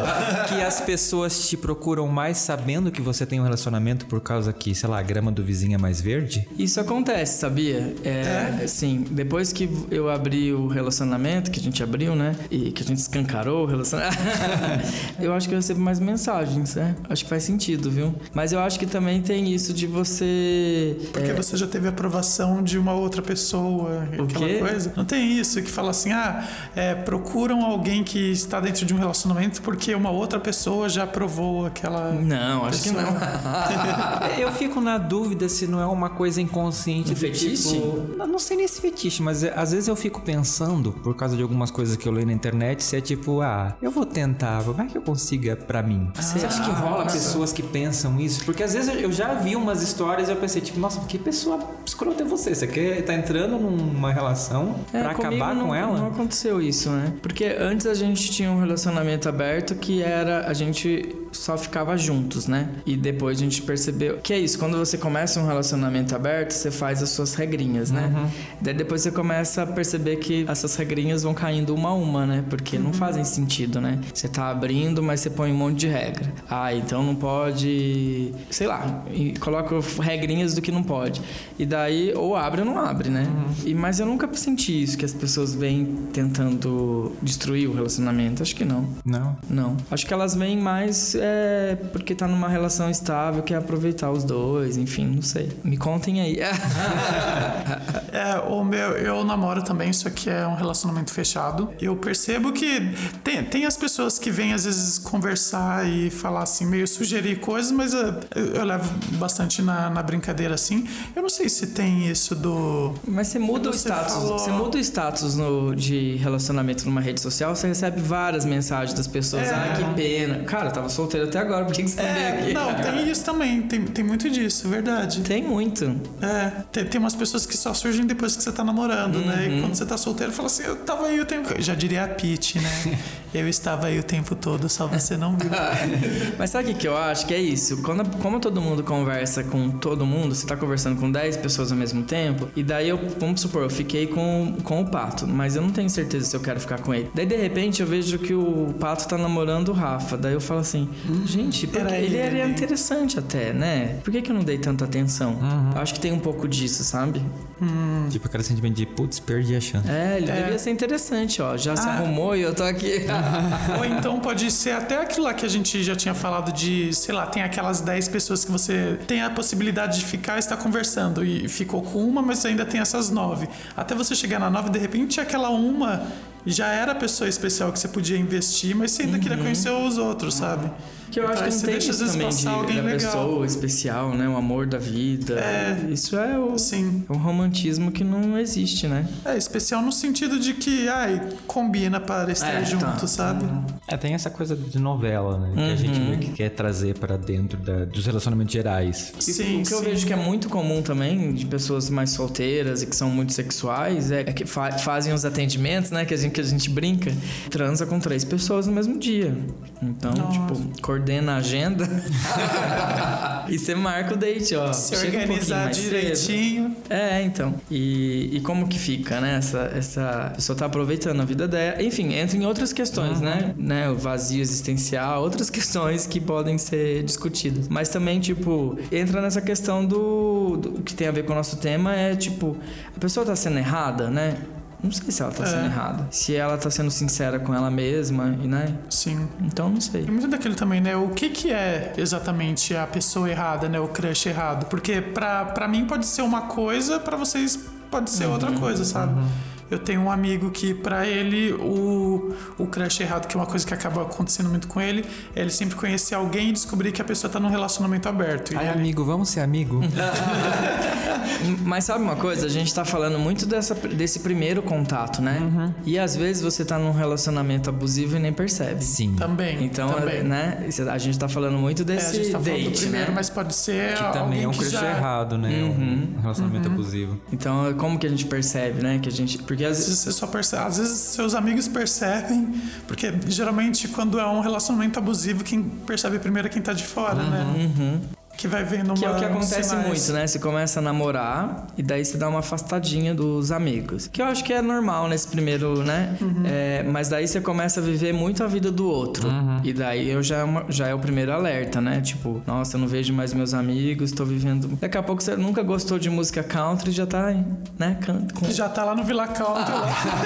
que as pessoas te procuram mais sabendo que você tem um relacionamento por causa que, sei lá, a grama do vizinho é mais verde? Isso acontece, sabia? É, Sim, depois que eu abri o relacionamento, que a gente abriu, né? E que a gente escancarou o relacionamento. *laughs* eu acho que eu recebo mais mensagens, né? Acho que faz sentido, viu? Mas eu acho que também tem isso de você. Porque é, você já teve aprovação de uma outra pessoa, O aquela quê? coisa. Não tem isso que fala assim, ah, é, procuram alguém que está dentro de um relacionamento porque uma outra pessoa já aprovou aquela. Não, acho que não. *laughs* Eu fico na dúvida se não é uma coisa inconsciente. Um do fetiche? tipo- não, não sei nem se fetiche, mas é- às vezes eu fico pensando, por causa de algumas coisas que eu leio na internet, se é tipo, ah, eu vou tentar, vai que eu consiga pra mim. Você acha que rola pessoas que pensam isso? Porque às vezes eu- já vi umas histórias e eu pensei, tipo, nossa, que pessoa escrota é você? Você quer tá entrando numa relação É, pra comigo acabar não, com ela? Não aconteceu isso, né? Porque antes a gente tinha um relacionamento aberto que era a gente só ficava juntos, né? E depois a gente percebeu que é isso, quando você começa um relacionamento aberto, você faz as suas regrinhas, né? Uhum. Daí depois você começa a perceber que essas regrinhas vão caindo uma a uma, né? Porque Uhum. não fazem sentido, né? Você tá abrindo, mas você põe um monte de regra. Ah, então não pode, sei lá, e coloca regrinhas do que não pode. E daí ou abre ou não abre, né? Uhum. E mas eu nunca senti isso que as pessoas vêm tentando destruir o relacionamento. Acho que não. Não. Não. Acho que elas vêm mais é porque tá numa relação estável, quer aproveitar os dois, enfim, não sei. Me contem aí. *laughs* é, o meu, eu namoro também, isso aqui é um relacionamento fechado. Eu percebo que tem, tem as pessoas que vêm às vezes conversar e falar assim, meio sugerir coisas, mas eu, eu levo bastante na, na, brincadeira assim. Eu não sei se tem isso do. Mas você muda o status. Falou... Você muda o status no, de relacionamento numa rede social, você recebe várias mensagens das pessoas. É. Ah, que pena. Cara, eu tava solteiro até agora, por que, que você é, aqui? Não, tem isso também. Tem, tem muito disso, verdade. Tem muito. É. Tem, tem umas pessoas que só surgem depois que você tá namorando, uhum. né? E uhum. quando você tá solteiro, fala assim, eu tava aí o tempo. Já diria a Pete, né? *laughs* eu estava aí o tempo todo, só você não viu. *laughs* Mas sabe o que, que eu acho? Que é isso. Quando, como todo mundo conversa com todo mundo, você tá conversando com 10 pessoas ao mesmo tempo, e daí eu, vamos supor, eu fiquei com, com o Pato, mas eu não tenho certeza se eu quero ficar com ele. Daí de repente eu vejo que o Pato tá namorando o Rafa. Daí eu falo assim, hum, gente, ele, ele era interessante até, né? Por que, que eu não dei tanta atenção? Uhum. Acho que tem um pouco disso, sabe? Hum. Tipo aquele sentimento de, putz, perdi a chance. É, ele é. devia ser interessante, ó. Já ah. se arrumou e eu tô aqui. *laughs* *laughs* Ou então pode ser até aquilo lá que a gente já tinha falado de, sei lá, tem aquelas 10 pessoas que você tem a possibilidade de ficar e estar conversando. E ficou com uma, mas ainda tem essas nove. Até você chegar na nove, de repente aquela uma já era a pessoa especial que você podia investir, mas você ainda uhum. queria conhecer os outros, sabe? Que eu acho que não tem deixa, isso também de alguém da legal. pessoa especial, né? O amor da vida. É, isso é o, sim. É um romantismo que não existe, né? É, especial no sentido de que, ai, combina para estar é, junto, tá. sabe? É, tem essa coisa de novela, né? Uhum. Que a gente uhum. que quer trazer para dentro da, dos relacionamentos gerais. Sim, o que sim. eu vejo que é muito comum também de pessoas mais solteiras e que são muito sexuais é que fa fazem os atendimentos, né? Que a gente, que a gente brinca, transa com três pessoas no mesmo dia. Então, Nossa. tipo, coordena a agenda *laughs* e você marca o date, ó. Se organizar um direitinho. Cedo. É, então. E, e como que fica, né? Essa, essa pessoa tá aproveitando a vida dela. Enfim, entra em outras questões, uhum. né? né? O vazio existencial, outras *laughs* questões que podem ser discutidas. Mas também, tipo, entra nessa questão do, do que tem a ver com o nosso tema, é tipo, a pessoa tá sendo errada, né? Não sei se ela tá é. sendo errada. Se ela tá sendo sincera com ela mesma, e né? Sim. Então não sei. E muito daquilo também, né? O que que é exatamente a pessoa errada, né? O crush errado? Porque pra, pra mim pode ser uma coisa, para vocês pode ser uhum. outra coisa, sabe? Uhum. Eu tenho um amigo que, para ele, o, o crush errado, que é uma coisa que acaba acontecendo muito com ele, é ele sempre conhecer alguém e descobrir que a pessoa tá num relacionamento aberto. Ai, ele... amigo, vamos ser amigo? *laughs* Mas sabe uma coisa? A gente tá falando muito dessa, desse primeiro contato, né? Uhum. E às vezes você tá num relacionamento abusivo e nem percebe. Sim. Também. Então, também. né? A gente tá falando muito desse é, a gente tá date, do primeiro, né? mas pode ser que também é um crush já... errado, né? Uhum. Um relacionamento uhum. abusivo. Então, como que a gente percebe, né? Que a gente, porque às vezes você só percebe, às vezes seus amigos percebem, porque geralmente quando é um relacionamento abusivo, quem percebe primeiro é quem tá de fora, uhum. né? Uhum que vai vendo uma Que é o que acontece sinais. muito, né? Você começa a namorar e daí você dá uma afastadinha dos amigos. Que eu acho que é normal nesse primeiro, né? Uhum. É, mas daí você começa a viver muito a vida do outro. Uhum. E daí eu já, é já é o primeiro alerta, né? Tipo, nossa, eu não vejo mais meus amigos, tô vivendo. Daqui a pouco você nunca gostou de música country já tá, né? Com... Já tá lá no Vila Country.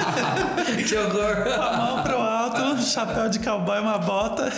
*laughs* que horror! *laughs* A mão pro chapéu de cowboy, uma bota.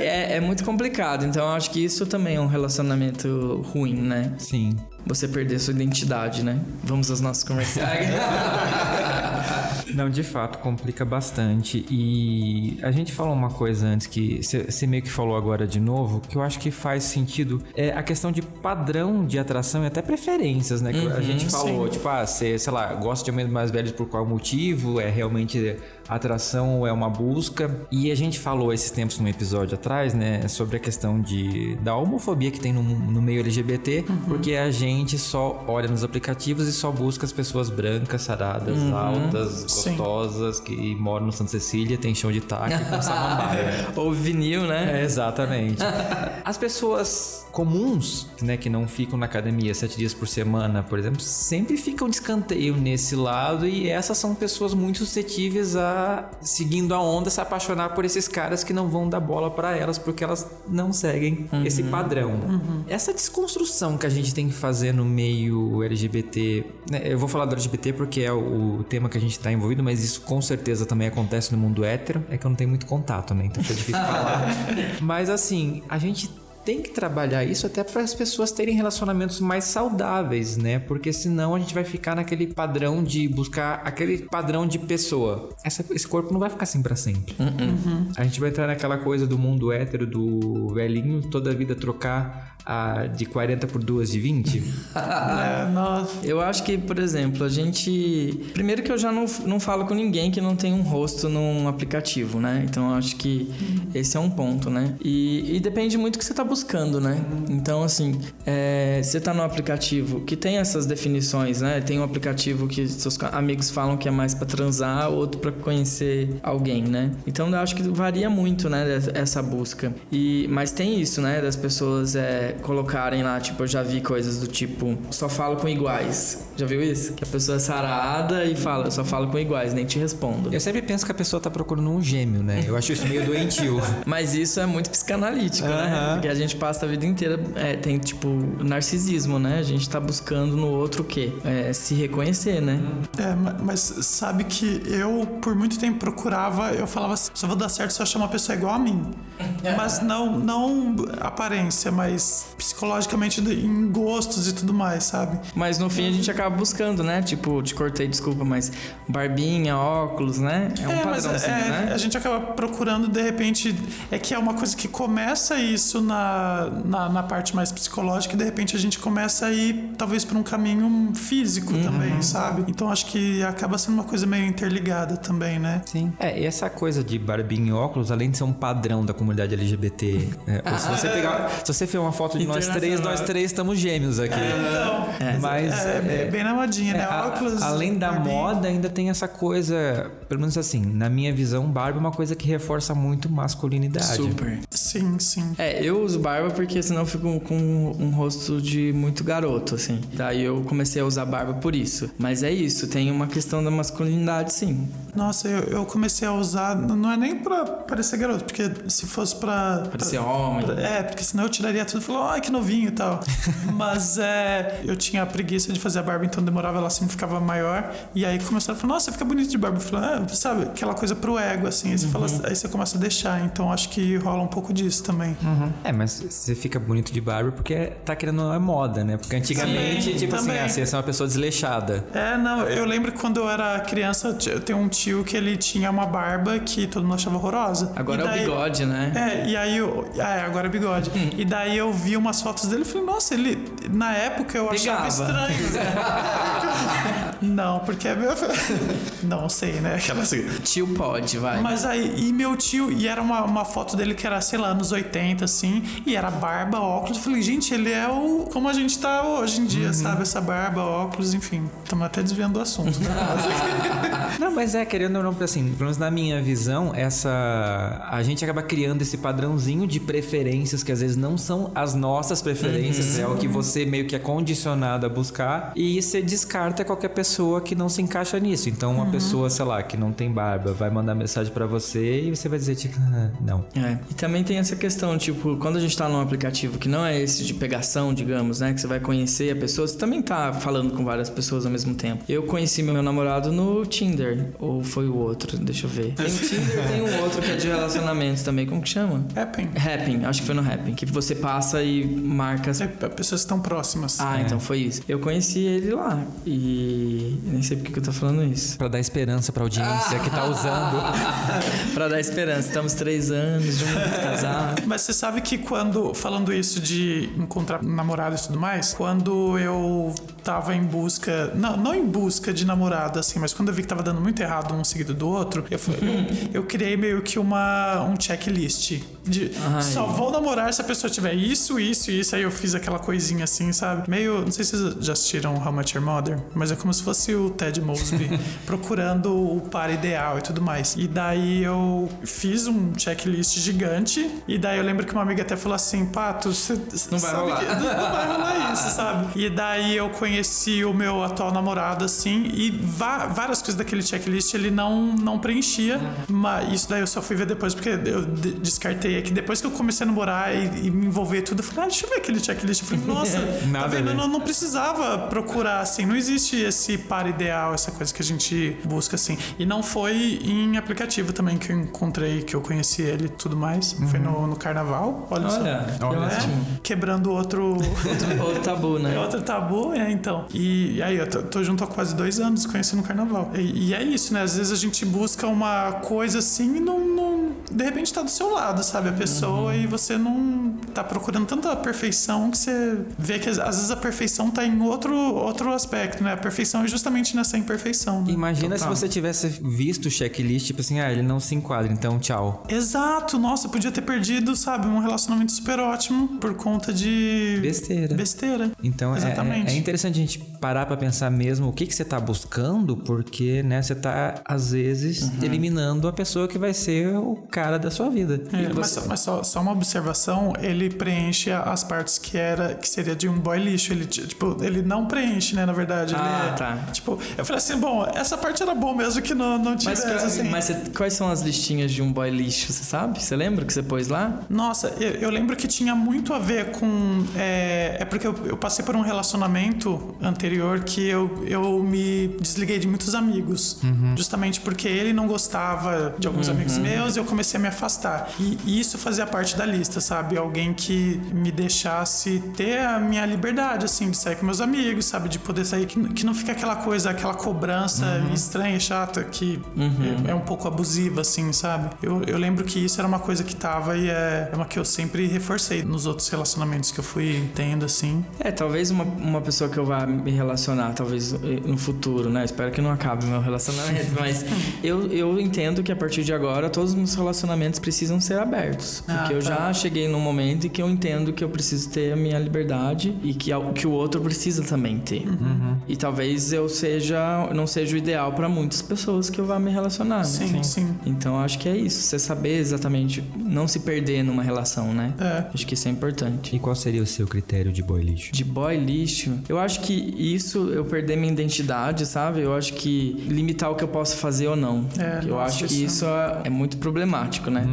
é, é muito complicado. Então eu acho que isso também é um relacionamento relacionamento ruim, né? Sim. Você perder sua identidade, né? Vamos aos nossos comerciais. *laughs* Não, de fato, complica bastante. E a gente falou uma coisa antes que você meio que falou agora de novo, que eu acho que faz sentido. É a questão de padrão de atração e até preferências, né? Que uhum, a gente falou, sim. tipo, ah, você, sei lá, gosta de homens mais velhos por qual motivo? É realmente atração é uma busca? E a gente falou esses tempos num episódio atrás, né? Sobre a questão de da homofobia que tem no, no meio LGBT, uhum. porque a gente só olha nos aplicativos e só busca as pessoas brancas, saradas, uhum. altas, gostosas, Sim. que moram no Santa Cecília, tem chão de taque com *laughs* samambaia. Ou vinil, né? É, exatamente. *laughs* As pessoas comuns, né, que não ficam na academia sete dias por semana, por exemplo, sempre ficam de escanteio nesse lado e essas são pessoas muito suscetíveis a seguindo a onda, se apaixonar por esses caras que não vão dar bola para elas porque elas não seguem uhum. esse padrão. Uhum. Essa desconstrução que a gente tem que fazer no meio LGBT, né? eu vou falar do LGBT porque é o, o tema que a gente tá envolvido, mas isso com certeza também acontece no mundo hétero, é que eu não tenho muito contato, né? Então fica difícil *laughs* falar. mas assim, a gente tem que trabalhar isso até para as pessoas terem relacionamentos mais saudáveis, né? Porque senão a gente vai ficar naquele padrão de buscar aquele padrão de pessoa. Essa, esse corpo não vai ficar assim para sempre. Uhum. A gente vai entrar naquela coisa do mundo hétero, do velhinho, toda a vida trocar a, de 40 por duas de 20? *laughs* é, nossa. Eu acho que, por exemplo, a gente. Primeiro que eu já não, não falo com ninguém que não tem um rosto num aplicativo, né? Então eu acho que esse é um ponto, né? E, e depende muito do que você tá buscando, né? Então, assim, é, você tá no aplicativo que tem essas definições, né? Tem um aplicativo que seus amigos falam que é mais para transar, outro para conhecer alguém, né? Então eu acho que varia muito, né? Essa busca. E, mas tem isso, né? Das pessoas. É, colocarem lá, tipo, eu já vi coisas do tipo, só falo com iguais. Já viu isso? Que a pessoa é sarada e fala, eu só falo com iguais, nem te respondo. Eu sempre penso que a pessoa tá procurando um gêmeo, né? Eu acho isso meio doentio. *laughs* Mas isso é muito psicanalítico, uh -huh. né? Porque a gente passa a vida inteira, é, tem tipo, narcisismo, né? A gente tá buscando no outro o quê? É, se reconhecer, né? É, mas sabe que eu, por muito tempo, procurava, eu falava assim, só vou dar certo se eu achar uma pessoa igual a mim. *laughs* mas não, não aparência, mas psicologicamente em gostos e tudo mais, sabe? Mas no fim a gente acaba buscando, né? Tipo, te cortei, desculpa, mas barbinha, óculos, né? É um é, padrão, assim, é, né? A gente acaba procurando, de repente, é que é uma coisa que começa isso na, na, na parte mais psicológica e de repente a gente começa a ir, talvez, para um caminho físico uhum. também, sabe? Então acho que acaba sendo uma coisa meio interligada também, né? Sim. É, e essa coisa de barbinha e óculos, além de ser um padrão da comunidade LGBT, é, *laughs* se você pegar. Se você ver uma foto foto de nós três, nós três estamos gêmeos aqui. É, então. É. Mas. É, é, bem na modinha, né? É, Óculos. além da moda, ainda tem essa coisa. Pelo menos assim, na minha visão, barba é uma coisa que reforça muito masculinidade. Super. Sim, sim. É, eu uso barba porque senão eu fico com um rosto de muito garoto, assim. Daí eu comecei a usar barba por isso. Mas é isso, tem uma questão da masculinidade, sim. Nossa, eu, eu comecei a usar. Não é nem pra parecer garoto, porque se fosse pra. Parecer pra, homem. Pra, é, porque senão eu tiraria tudo e falou, ai, que novinho e tal. *laughs* Mas é, eu tinha preguiça de fazer a barba, então demorava, ela sempre ficava maior. E aí começaram a falar, nossa, fica bonito de barba. Eu falei, ah, sabe, aquela coisa pro ego, assim. Aí você, uhum. fala, aí você começa a deixar. Então acho que rola um pouco disso também. Uhum. É, mas você fica bonito de barba porque tá querendo uma moda, né? Porque antigamente, Sim, tipo assim, também. assim, ah, você é uma pessoa desleixada. É, não, eu lembro quando eu era criança, eu tenho um tio que ele tinha uma barba que todo mundo achava horrorosa. Agora daí, é o bigode, né? É, e aí eu. É, agora é bigode. Hum. e daí eu vi umas fotos dele e falei, nossa, ele. Na época eu Pegava. achava estranho. *laughs* não, porque é meu. *laughs* não sei, né? Aquela assim. Tio pode, vai. Mas aí, e meu tio, e era uma, uma foto dele que era, sei lá, anos 80, assim, e era barba, óculos. Eu falei, gente, ele é o. Como a gente tá hoje em dia, uhum. sabe? Essa barba, óculos, enfim. Estamos até desviando do assunto. Né? *laughs* *laughs* não, mas é, querendo ou não, assim, pelo menos na minha visão, essa. A gente acaba criando esse padrãozinho de preferências que às vezes não são as nossas preferências, uhum. é o que você meio que é condicionado a buscar, e você descarta qualquer pessoa que não se encaixa nisso. Então, uma uhum. pessoa, sei lá, que não tem barba, vai mandar mensagem para você e você vai dizer, tipo, ah, *laughs* não. É. E também tem essa questão, tipo, quando a gente tá num aplicativo que não é esse de pegação, digamos, né, que você vai conhecer a pessoa, você também tá falando com várias pessoas ao mesmo tempo. Eu conheci meu namorado no Tinder, ou foi o outro, deixa eu ver. Tem o Tinder, tem um outro que é de relacionamentos também, como que chama? Happn. Happn, acho que foi no Happn, que você passa e marca... É, pessoas estão próximas. Ah, é. então foi isso. Eu conheci ele lá e nem sei porque que eu tô falando isso. Pra dar esperança pra audiência que tá usando. *laughs* pra dar esperança. Estamos três anos juntos, casados. *laughs* Mas você sabe que quando, falando isso de encontrar namorado e tudo mais, quando eu tava em busca, não, não em busca de namorado, assim, mas quando eu vi que tava dando muito errado um seguido do outro, eu, eu, eu criei meio que uma, um checklist de só vou namorar se a pessoa tiver isso, isso e isso. Aí eu fiz aquela coisinha assim, sabe? Meio. Não sei se vocês já assistiram How Much Your Mother, mas é como se fosse o Ted Mosby *laughs* procurando o par ideal e tudo mais. E daí eu fiz um checklist gigante. E daí eu lembro que uma amiga até falou assim: Pato, você. Não vai rolar. que- não, não vai rolar isso, sabe? E daí eu conheci o meu atual namorado, assim, e várias coisas daquele checklist ele não, não preenchia. Mas isso daí eu só fui ver depois, porque eu de- É que depois que eu comecei a namorar e, e me envolver tudo, eu falei, ah, deixa eu ver aquele checklist. Eu falei, *laughs* nossa, tá Nada a vendo? Eu não, precisava procurar, assim, não existe esse par ideal, essa coisa que a gente busca, assim. E não foi em aplicativo também que eu encontrei, que eu conheci ele e tudo mais. Foi no, no carnaval, olha, Olha, só. que É, quebrando outro, *laughs* Outro tabu, é né? outro tabu, é, então. E, e aí, eu tô, tô junto há quase dois anos conhecendo o carnaval. E, e é isso, né? Às vezes a gente busca uma coisa assim e não, não- de repente tá do seu lado, sabe? A pessoa e você não tá procurando tanta perfeição que você vê que às vezes a perfeição tá em outro, outro aspecto, né? A perfeição é justamente nessa imperfeição. Né? Imagina Total. se você tivesse visto o checklist, tipo assim, ah, ele não se enquadra, então tchau. Exato, nossa, eu podia ter perdido, sabe, um relacionamento super ótimo por conta de. Besteira. Besteira. Então é- Exatamente. é, é interessante a gente parar pra pensar mesmo o que, que você tá buscando, porque, né, você tá, às vezes, Uhum. eliminando a pessoa que vai ser o cara da sua vida. É, E mas mas só, só uma observação, ele preenche as partes que era que seria de um boy lixo. Ele, ti- tipo, ele não preenche, né, na verdade. Ah, é- tá. Tipo, eu falei assim, bom, essa parte era bom mesmo que não, não Mas, tivesse, quais- assim. mas você- quais são as listinhas de um boy lixo, você sabe? Você lembra que você pôs lá? Nossa, eu, eu lembro que tinha muito a ver com. É, é porque eu, eu passei por um relacionamento anterior que eu, eu me desliguei de muitos amigos. Justamente porque ele não gostava de alguns amigos meus e eu comecei a me afastar. E, e isso fazia parte da lista, sabe? Alguém que me deixasse ter a minha liberdade, assim, de sair com meus amigos, sabe? De poder sair. Que, que não fica aquela coisa, aquela cobrança estranha, chata, que é, é um pouco abusiva, assim, sabe? Eu, eu lembro que isso era uma coisa que tava e é uma que eu sempre reforcei nos outros relacionamentos que eu fui tendo, assim. É, talvez uma, uma pessoa que eu vá me relacionar, talvez eh, no futuro, né? Espero que não acabe o meu relacionamento, *laughs* mas eu, eu entendo que a partir de agora todos os meus relacionamentos precisam ser abertos. Ah, Porque eu tá. já cheguei num momento em que eu entendo que eu preciso ter a minha liberdade e que, que o outro precisa também ter. Uhum. E talvez eu seja, não seja o ideal para muitas pessoas que eu vá me relacionar. né? Sim, sim. Então acho que é isso, você saber exatamente, não se perder numa relação, né? É. Acho que isso é importante. E qual seria o seu critério de boy lixo? De boy lixo, eu acho que isso, eu perder minha identidade, sabe? Eu acho que limitar o que eu posso fazer ou não. É, eu nossa, acho que isso é, é muito problemático, né?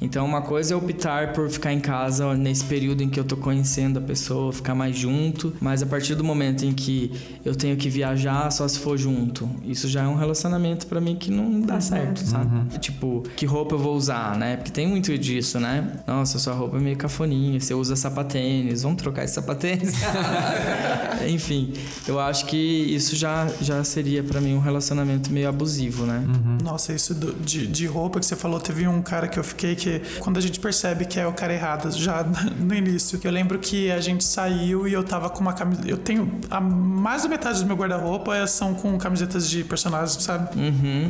Então, uma coisa é optar por ficar em casa nesse período em que eu tô conhecendo a pessoa, ficar mais junto, mas a partir do momento em que eu tenho que viajar só se for junto, isso já é um relacionamento pra mim que não dá certo, sabe? Tipo, que roupa eu vou usar, né? Porque tem muito disso, né? Nossa, sua roupa é meio cafoninha, você usa sapatênis, vamos trocar esse sapatênis. *laughs* Enfim, eu acho que isso já, já seria pra mim um relacionamento meio abusivo, né? Nossa, isso do- de, de roupa que você falou, teve um cara que eu fiquei que quando a gente percebe que é o cara errado já *laughs* no início. Eu lembro que a gente saiu e eu tava com uma camiseta. Eu tenho. A mais da metade do meu guarda-roupa é- são com camisetas de personagens, sabe?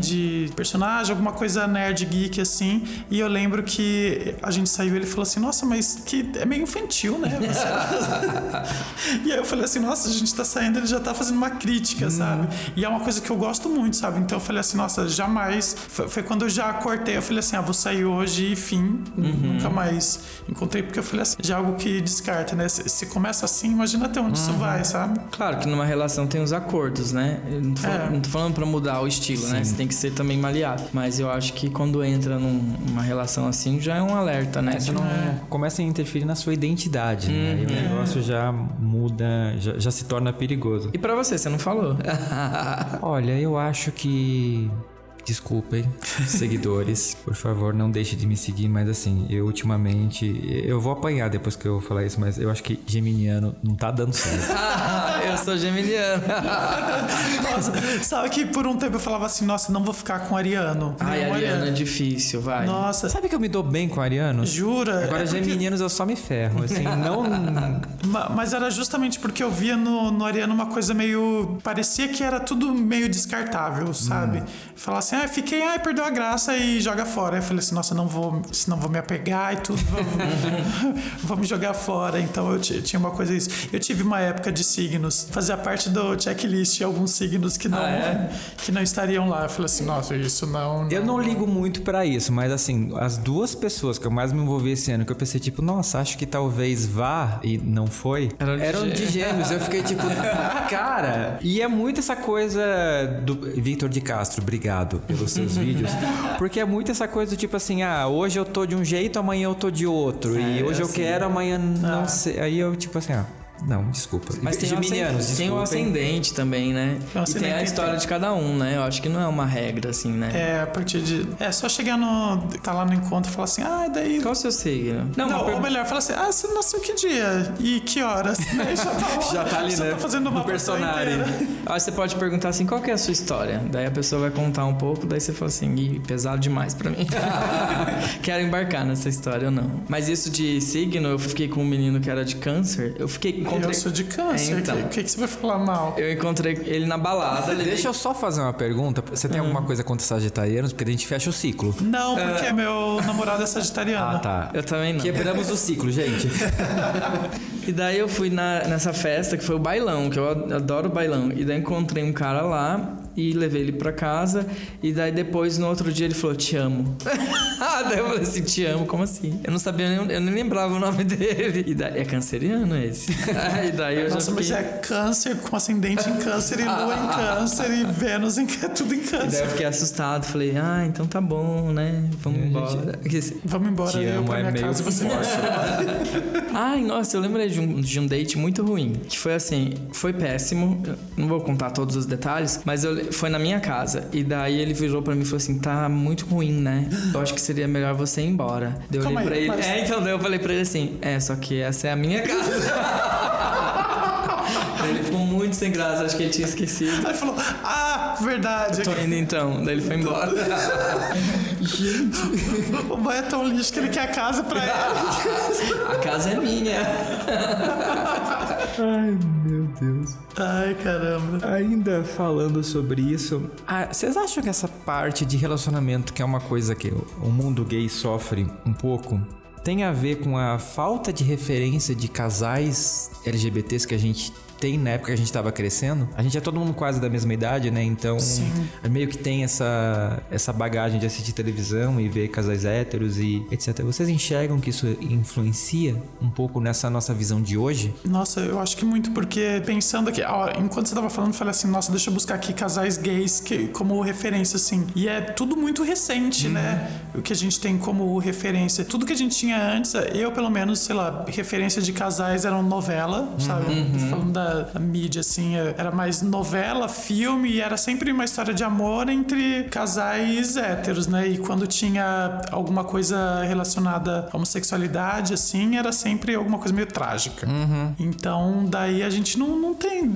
De personagem, alguma coisa nerd geek assim. E eu lembro que a gente saiu e ele falou assim: Nossa, mas que é meio infantil, né? *laughs* E aí eu falei assim: Nossa, a gente tá saindo, ele já tá fazendo uma crítica, sabe? E é uma coisa que eu gosto muito, sabe? Então eu falei assim: Nossa, jamais. Foi, foi quando eu já cortei. Eu falei assim: Ah, vou sair hoje e fim. Nunca mais encontrei, porque eu falei assim: Já é algo que descarta, né? Se, se começa assim, imagina até onde isso vai, sabe? Claro que numa relação tem os acordos, né? Eu não tô, falando, É. não tô falando pra mudar o estilo, né? Você tem que ser também maleável. Mas eu acho que quando entra num- numa relação assim, já é um alerta, né? Você não começa a interferir na sua identidade, né? E o negócio já muda, já, já se torna perigoso. E pra você, você não falou? Olha, eu acho que. Desculpem, seguidores, *laughs* por favor, não deixe de me seguir, mas assim, eu ultimamente. Eu vou apanhar depois que eu falar isso, mas eu acho que Geminiano não tá dando certo. *laughs* eu sou geminiano. *laughs* Nossa, sabe que por um tempo eu falava assim, nossa, não vou ficar com ariano. Ai, Nenhum Ariano é difícil, vai. Nossa, Sabe que eu me dou bem com arianos? jura? Agora, É porque- geminianos eu só me ferro, assim, *laughs* não... Ma- Mas era justamente porque eu via no, no Ariano uma coisa meio. Parecia que era tudo meio descartável, sabe? Hum. Falar assim, ah, fiquei, ai, perdeu a graça e joga fora. Eu falei assim, nossa, não vou, senão vou me apegar e tudo, vou, *laughs* vou me jogar fora. Então eu ti- tinha uma coisa isso. Eu tive uma época de signos, fazia parte do checklist alguns signos que não, Ah, é? que não estariam lá. Eu falei assim, nossa, isso não. Eu não ligo muito pra isso, mas assim, as duas pessoas que eu mais me envolvi esse ano, que eu pensei, tipo, nossa, acho que talvez vá e não foi, Eram de eram de gêmeos. Eu fiquei tipo, *laughs* cara. E é muito essa coisa do. Victor de Castro, obrigado pelos seus vídeos. Porque é muito essa coisa do tipo assim, ah, hoje eu tô de um jeito, amanhã eu tô de outro. e É, hoje eu assim. quero, amanhã não sei. Aí eu, tipo assim, ah, não, desculpa. Mas tem, o Geminianos, ascendente, tem o ascendente também, né? O E tem ascendente a história de cada um, né? Eu acho que não é uma regra, assim, né? É, a partir de. É só chegar no. tá lá no encontro e falar assim, ah, daí Qual o seu signo? Não, uma ou pergunta- melhor, fala assim, ah, você nasceu que dia? E que horas? *laughs* Aí já tá, lá, Já tá ali, já né? tá fazendo uma personagem. *laughs* Aí você pode perguntar assim, qual que é a sua história? Daí a pessoa vai contar um pouco, daí você fala assim, Ih, pesado demais pra mim. *laughs* Quero embarcar nessa história ou não. Mas isso de signo, eu fiquei com um menino que era de câncer. Eu fiquei encontrei. Eu sou de câncer. É, então. O que, que você vai falar mal? Eu encontrei ele na balada. ele- Deixa eu só fazer uma pergunta. Você tem alguma coisa contra sagitarianos? Porque a gente fecha o ciclo. Não, porque meu namorado é sagitariano. Ah, tá. Eu também não. Quebramos o ciclo, gente. *laughs* E daí eu fui na- nessa festa que foi o bailão, que eu ad- adoro bailão. E daí encontrei um cara lá e levei ele pra casa. E daí depois, no outro dia, ele falou: Te amo. *laughs* ah, daí eu falei assim: Te amo, como assim? Eu não sabia, nem- eu nem lembrava o nome dele. E daí, é canceriano esse? *laughs* e daí eu Nossa, já mas fiquei. é câncer com ascendente em câncer e lua em câncer e Vênus em câncer, tudo em E daí eu câncer. fiquei assustado, falei, ah, então tá bom, né? Vamos embora. Vamos embora, Te eu amo, pra é minha casa você *laughs* Ai, nossa, eu lembrei de um, de um date muito ruim. Que foi assim, foi péssimo. Eu não vou contar todos os detalhes, mas eu, foi na minha casa. E daí ele virou pra mim e falou assim: tá muito ruim, né? Eu acho que seria melhor você ir embora. Eu olhei pra ele. mas- *laughs* É, então eu falei pra ele assim: é, só que essa é a minha casa. *laughs* Daí ele ficou muito sem graça, acho que ele tinha esquecido. Aí falou, ah, verdade. Tô indo então. Daí ele foi embora. *laughs* O boy é tão lixo que ele quer a casa pra ele. A casa é minha. Ai, meu Deus. Ai, caramba. Ainda falando sobre isso, ah, vocês acham que essa parte de relacionamento, que é uma coisa que o mundo gay sofre um pouco, tem a ver com a falta de referência de casais LGBTs que a gente tem na época que a gente tava crescendo? A gente é todo mundo quase da mesma idade, né? Então, meio que tem essa, essa bagagem de assistir televisão e ver casais héteros e etc. Vocês enxergam que isso influencia um pouco nessa nossa visão de hoje? Nossa, eu acho que muito, porque pensando aqui, ó, enquanto você tava falando, eu falei assim, nossa, deixa eu buscar aqui casais gays que, como referência, assim. E é tudo muito recente, né? O que a gente tem como referência. Tudo que a gente tinha antes, eu pelo menos, sei lá, referência de casais eram novela, sabe? Falando da, da mídia, assim, é- era mais novela, filme, e era sempre uma história de amor entre casais héteros, né? E quando tinha alguma coisa relacionada à homossexualidade, assim, era sempre alguma coisa meio trágica. Então, daí a gente não, não tem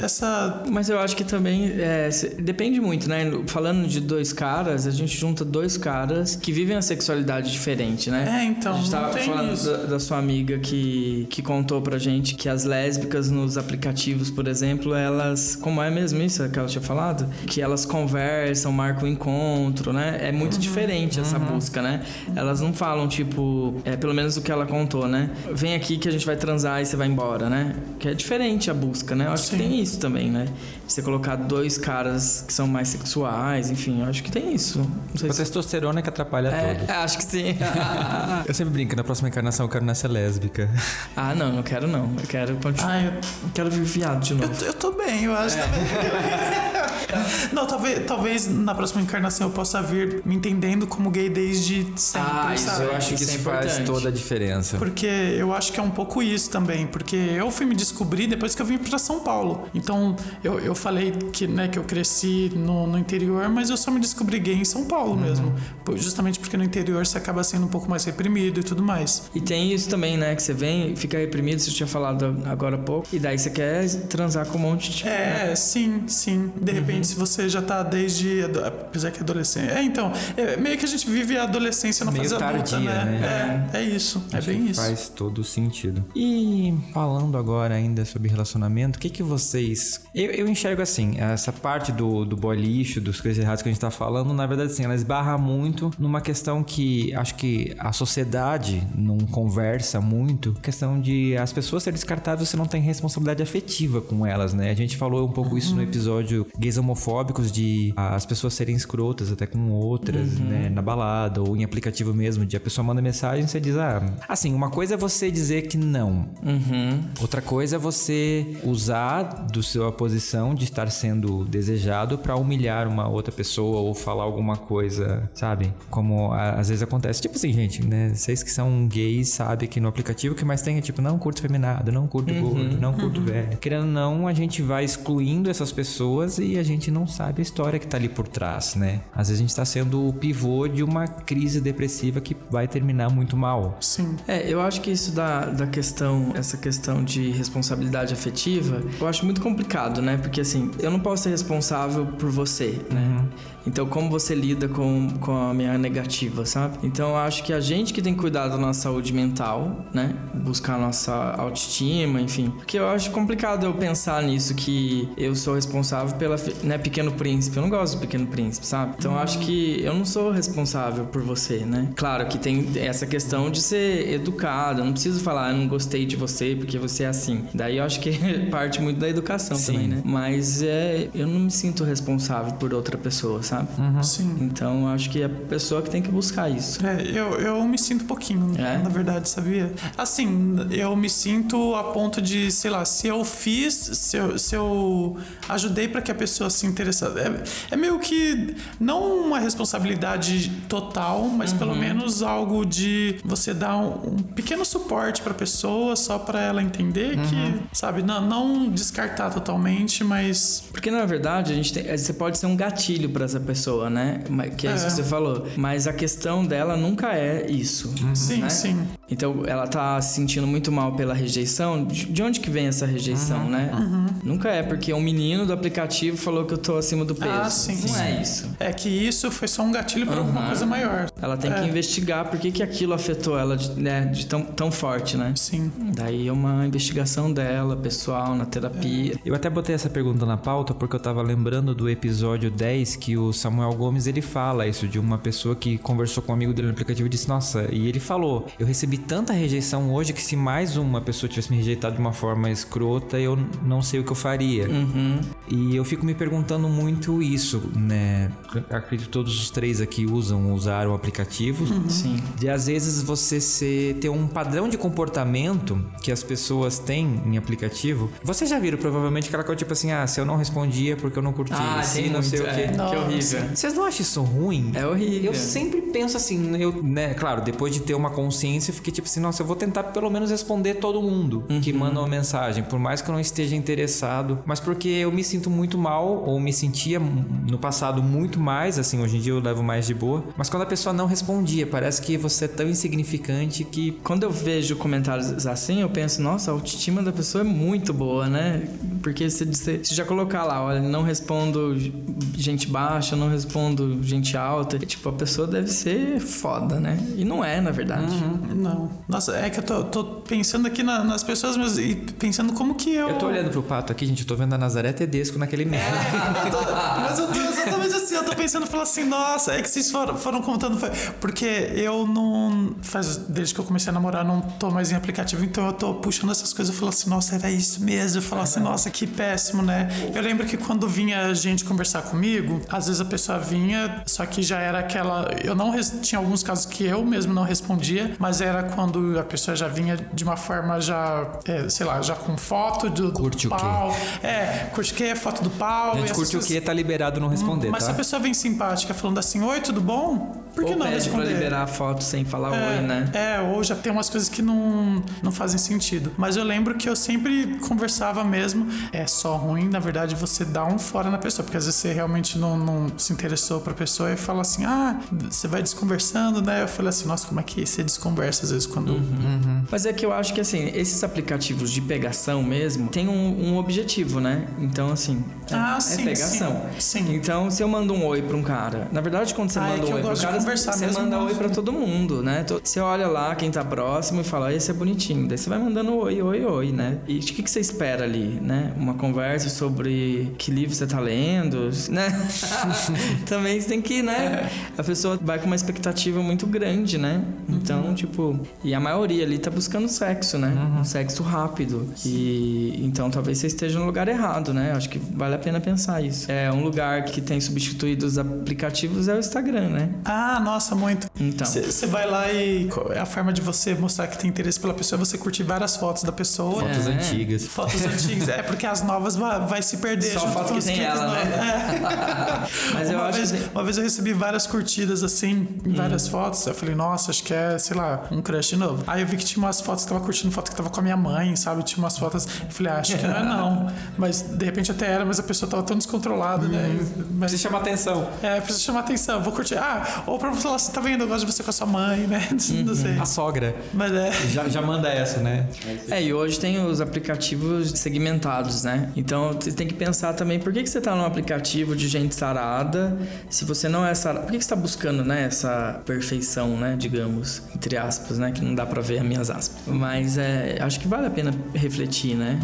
essa. Mas eu acho que também é, depende muito, né? Falando de dois caras, a gente junta dois caras que vivem a sexualidade diferente, né? É, então, A gente não tava tem falando da, da sua amiga que, que contou pra gente que as lésbicas nos aplicativos, por exemplo, elas. Como é mesmo isso que ela tinha falado? Que elas conversam, marcam um encontro, né? É muito Uhum. diferente essa busca, né? Elas não falam, tipo, é pelo menos o que ela contou, né? Vem aqui que a gente vai transar e você vai embora, né? Que é diferente a busca, né? Eu acho Sim. que tem isso também, né? Você colocar dois caras que são mais sexuais, enfim, eu acho que tem isso. Não sei A se... testosterona que atrapalha tudo. É, *laughs* acho que sim. *laughs* Eu sempre brinco, na próxima encarnação eu quero nascer lésbica. ah, não, não quero não. Eu quero continuar. Ai, eu, Quero de novo. eu, eu tô bem, eu acho também. *laughs* *laughs* Não, talvez, talvez na próxima encarnação eu possa vir me entendendo como gay desde sempre, Ah, isso sabe? Eu acho que Isso é isso faz importante. toda a diferença. Porque eu acho que é um pouco isso também, porque eu fui me descobrir depois que eu vim pra São Paulo. Então, eu, eu falei que, né, que eu cresci no, no interior, mas eu só me descobri gay em São Paulo mesmo. Por- Justamente porque no interior você acaba sendo um pouco mais reprimido e tudo mais. E tem isso também, né? Que você vem, fica reprimido, você tinha falado agora há pouco, e daí você quer transar com um monte de. É, sim, sim. De repente, se você já tá desde. Apesar que é adolescente. É, então. é meio que a gente vive a adolescência na Meio fase adulta, tardia, né? É, é isso. É bem isso. Faz todo sentido. E falando agora ainda sobre relacionamento, o que que vocês... Eu, eu enxergo assim, essa parte do, do boy lixo, dos coisas erradas que a gente tá falando, na verdade assim, ela esbarra muito numa questão que acho que a sociedade não conversa muito, questão de as pessoas serem descartáveis, você não tem responsabilidade afetiva com elas, né? A gente falou um pouco isso no episódio gays homofóbicos, de as pessoas serem escrotas até com outras, né? Na balada ou em aplicativo mesmo, de a pessoa manda mensagem e você diz, ah, assim, uma coisa é você dizer que não. Uhum. Outra coisa é você usar do sua posição de estar sendo desejado pra humilhar uma outra pessoa ou falar alguma coisa, sabe? Como a- às vezes acontece. Tipo assim, gente, né? Vocês que são gays sabem que no aplicativo o que mais tem é tipo, não curto feminado, não curto gordo, não curto velho. Querendo ou não, a gente vai excluindo essas pessoas e a gente não sabe a história que tá ali por trás, né? Às vezes a gente tá sendo o pivô de uma crise depressiva que vai terminar muito mal. Sim. É, eu acho que isso da, da questão, essa questão de responsabilidade afetiva, eu acho muito complicado, né? Porque assim, eu não posso ser responsável por você, né? Então, como você lida com, com a minha negativa, sabe? Então, eu acho que a gente que tem que cuidar da nossa saúde mental, né? Buscar a nossa autoestima, enfim. Porque eu acho complicado eu pensar nisso, que eu sou responsável pela, né? Pequeno Príncipe. Eu não gosto do Pequeno Príncipe, sabe? Então, eu acho que eu não sou responsável por você, né? Claro que tem essa questão de ser educado. Eu não preciso falar, eu não gostei de você porque você é assim. Daí eu acho que *laughs* parte muito da educação Sim. também, né? Mas é, eu não me sinto responsável por outra pessoa, sabe? Sim. Então eu acho que é a pessoa que tem que buscar isso. É, eu, eu me sinto um pouquinho, É? na verdade, sabia? Assim, eu me sinto a ponto de, sei lá, se eu fiz, se eu, se eu ajudei para que a pessoa se interessasse. É, é meio que não uma responsabilidade total, mas pelo Uhum. menos algo de você dar um, um pequeno suporte para a pessoa, só para ela entender Uhum. que, sabe, não, não descartar totalmente, mas. Porque na verdade a gente tem, você pode ser um gatilho pra essa pessoa, né? Mas- Que é, isso É. que você falou. Mas a questão dela nunca é isso. Sim, né? sim. Então ela tá se sentindo muito mal pela rejeição. De de onde que vem essa rejeição, né? Nunca é porque um menino do aplicativo falou que eu tô acima do peso. Ah, sim, Não sim. é isso. É que isso foi só um gatilho para alguma coisa maior. Ela tem que É. investigar por que, que aquilo afetou ela de, né, de tão, tão forte, né? Sim. Daí é uma investigação dela, pessoal, na terapia. Eu até botei essa pergunta na pauta porque eu tava lembrando do episódio 10 que o Samuel Gomes ele fala isso de uma pessoa que conversou com um amigo dele no aplicativo e disse: Nossa, e ele falou: Eu recebi tanta rejeição hoje que se mais uma pessoa tivesse me rejeitado de uma forma escrota, eu não sei o que eu faria. Uhum. E eu fico me perguntando muito isso, né? Acredito que todos os três aqui usam, usaram o aplicativo. Sim. De às vezes você ser, ter um padrão de comportamento que as pessoas têm em aplicativo. Vocês já viram provavelmente aquela coisa tipo assim: ah, se eu não respondia porque eu não curti, Ah, se tem não sei o quê. é. Que Nossa. Horrível. Vocês não acham isso ruim? É horrível. Eu sempre penso assim, eu, né, claro, depois de ter uma consciência, eu fiquei tipo assim, nossa, eu vou tentar pelo menos responder todo mundo que Uhum. manda uma mensagem, por mais que eu não esteja interessado, mas porque eu me sinto muito mal, ou me sentia no passado muito mais, assim, hoje em dia eu levo mais de boa, mas quando a pessoa não respondia, parece que você é tão insignificante que Quando eu vejo comentários assim, eu penso, nossa, a autoestima da pessoa é muito boa, né? Porque se você se já colocar lá, olha, não respondo gente baixa, não respondo gente alta, e, tipo, a pessoa deve ser foda, né? E não é, na verdade. Não. Nossa, é que eu tô, tô pensando aqui na- nas pessoas mas, e pensando como que eu. eu tô olhando pro pato aqui, gente, eu tô vendo a Nazaré Tedesco naquele meme. Eu tô- mas eu tô exatamente assim, eu tô pensando, falando assim, nossa, é que vocês foram, foram contando. foi- Porque eu não. Faz, desde que eu comecei a namorar, não tô mais em aplicativo, então eu tô puxando essas coisas e falo assim, nossa, era isso mesmo. Eu falo assim, nossa, que péssimo, né? Eu lembro que quando vinha gente conversar comigo, às vezes a pessoa vinha, só que já era aquela. Eu não. Tinha alguns casos que eu mesmo não respondia, mas era quando a pessoa já vinha de uma forma já, é, sei lá, já com foto do, do Curte o quê? pau. É, curte o quê? é foto do pau. Gente curte o que tá liberado não responder, Mas se tá? a pessoa vem simpática falando assim, oi, tudo bom? Por que Ou não pede pra responder? liberar a foto sem falar É, oi, né? É, ou já tem umas coisas que não, não fazem sentido. Mas eu lembro que eu sempre conversava mesmo. É só ruim, na verdade, você dá um fora na pessoa, porque às vezes você realmente não, não se interessou pra pessoa e fala assim: ah, você vai desconversando, né? Eu falei assim: nossa, como é que você desconversa às vezes quando. Uhum. Mas é que eu acho que assim, esses aplicativos de pegação mesmo tem um, um objetivo, né? Então, assim, é, Ah, é sim, pegação. sim, sim. Então, se eu mando um oi pra um cara, na verdade, quando você Ah, é manda que um oi pro cara, conversar você manda não. oi pra todo mundo, né? Você olha lá quem tá próximo e fala, esse é bonitinho. Daí você vai mandando oi, oi, oi, né? E o que, que você espera ali, né? Uma conversa sobre que livro você tá lendo, né? *laughs* *laughs* Também você tem que, né? A pessoa vai com uma expectativa muito grande, né? Então, tipo, e a maioria ali tá buscando sexo, né? Um sexo rápido. E então talvez você esteja no lugar errado, né? Acho que vale a pena pensar isso. É um lugar que tem substituído os aplicativos é o Instagram, né? Ah, nossa, muito. Então. Você vai lá e a forma de você mostrar que tem interesse pela pessoa é você curtir várias fotos da pessoa. Fotos É. antigas. Fotos antigas. É porque as novas vai, vai se perder. Só junto foto com que tem ela, né? É. *laughs* *laughs* Mas eu uma, acho vez, que tem- uma vez eu recebi várias curtidas assim, em várias Hum. fotos. Eu falei, nossa, acho que é, sei lá, um crush novo. Aí eu vi que tinha umas fotos que tava curtindo foto que tava com a minha mãe, sabe? Tinha umas fotos. Eu falei, ah, acho que não é não. *laughs* Mas de repente até era, mas a pessoa tava tão descontrolada, né? Mas, Precisa chamar atenção. é, precisa chamar atenção, vou curtir. Ah, ou pra falar assim, tá vendo? Eu gosto de você com a sua mãe, né? *laughs* Não sei. A sogra. Mas é. Já, já manda essa, né? É, e hoje tem os aplicativos segmentados, né? Então você tem que pensar também por que, que você tá num aplicativo de gente sarada se você não é sarada. Por que, que você tá buscando, né, essa perfeição, né, digamos, entre aspas, né? Que não dá pra ver as minhas aspas. Mas é, acho que vale a pena refletir, né?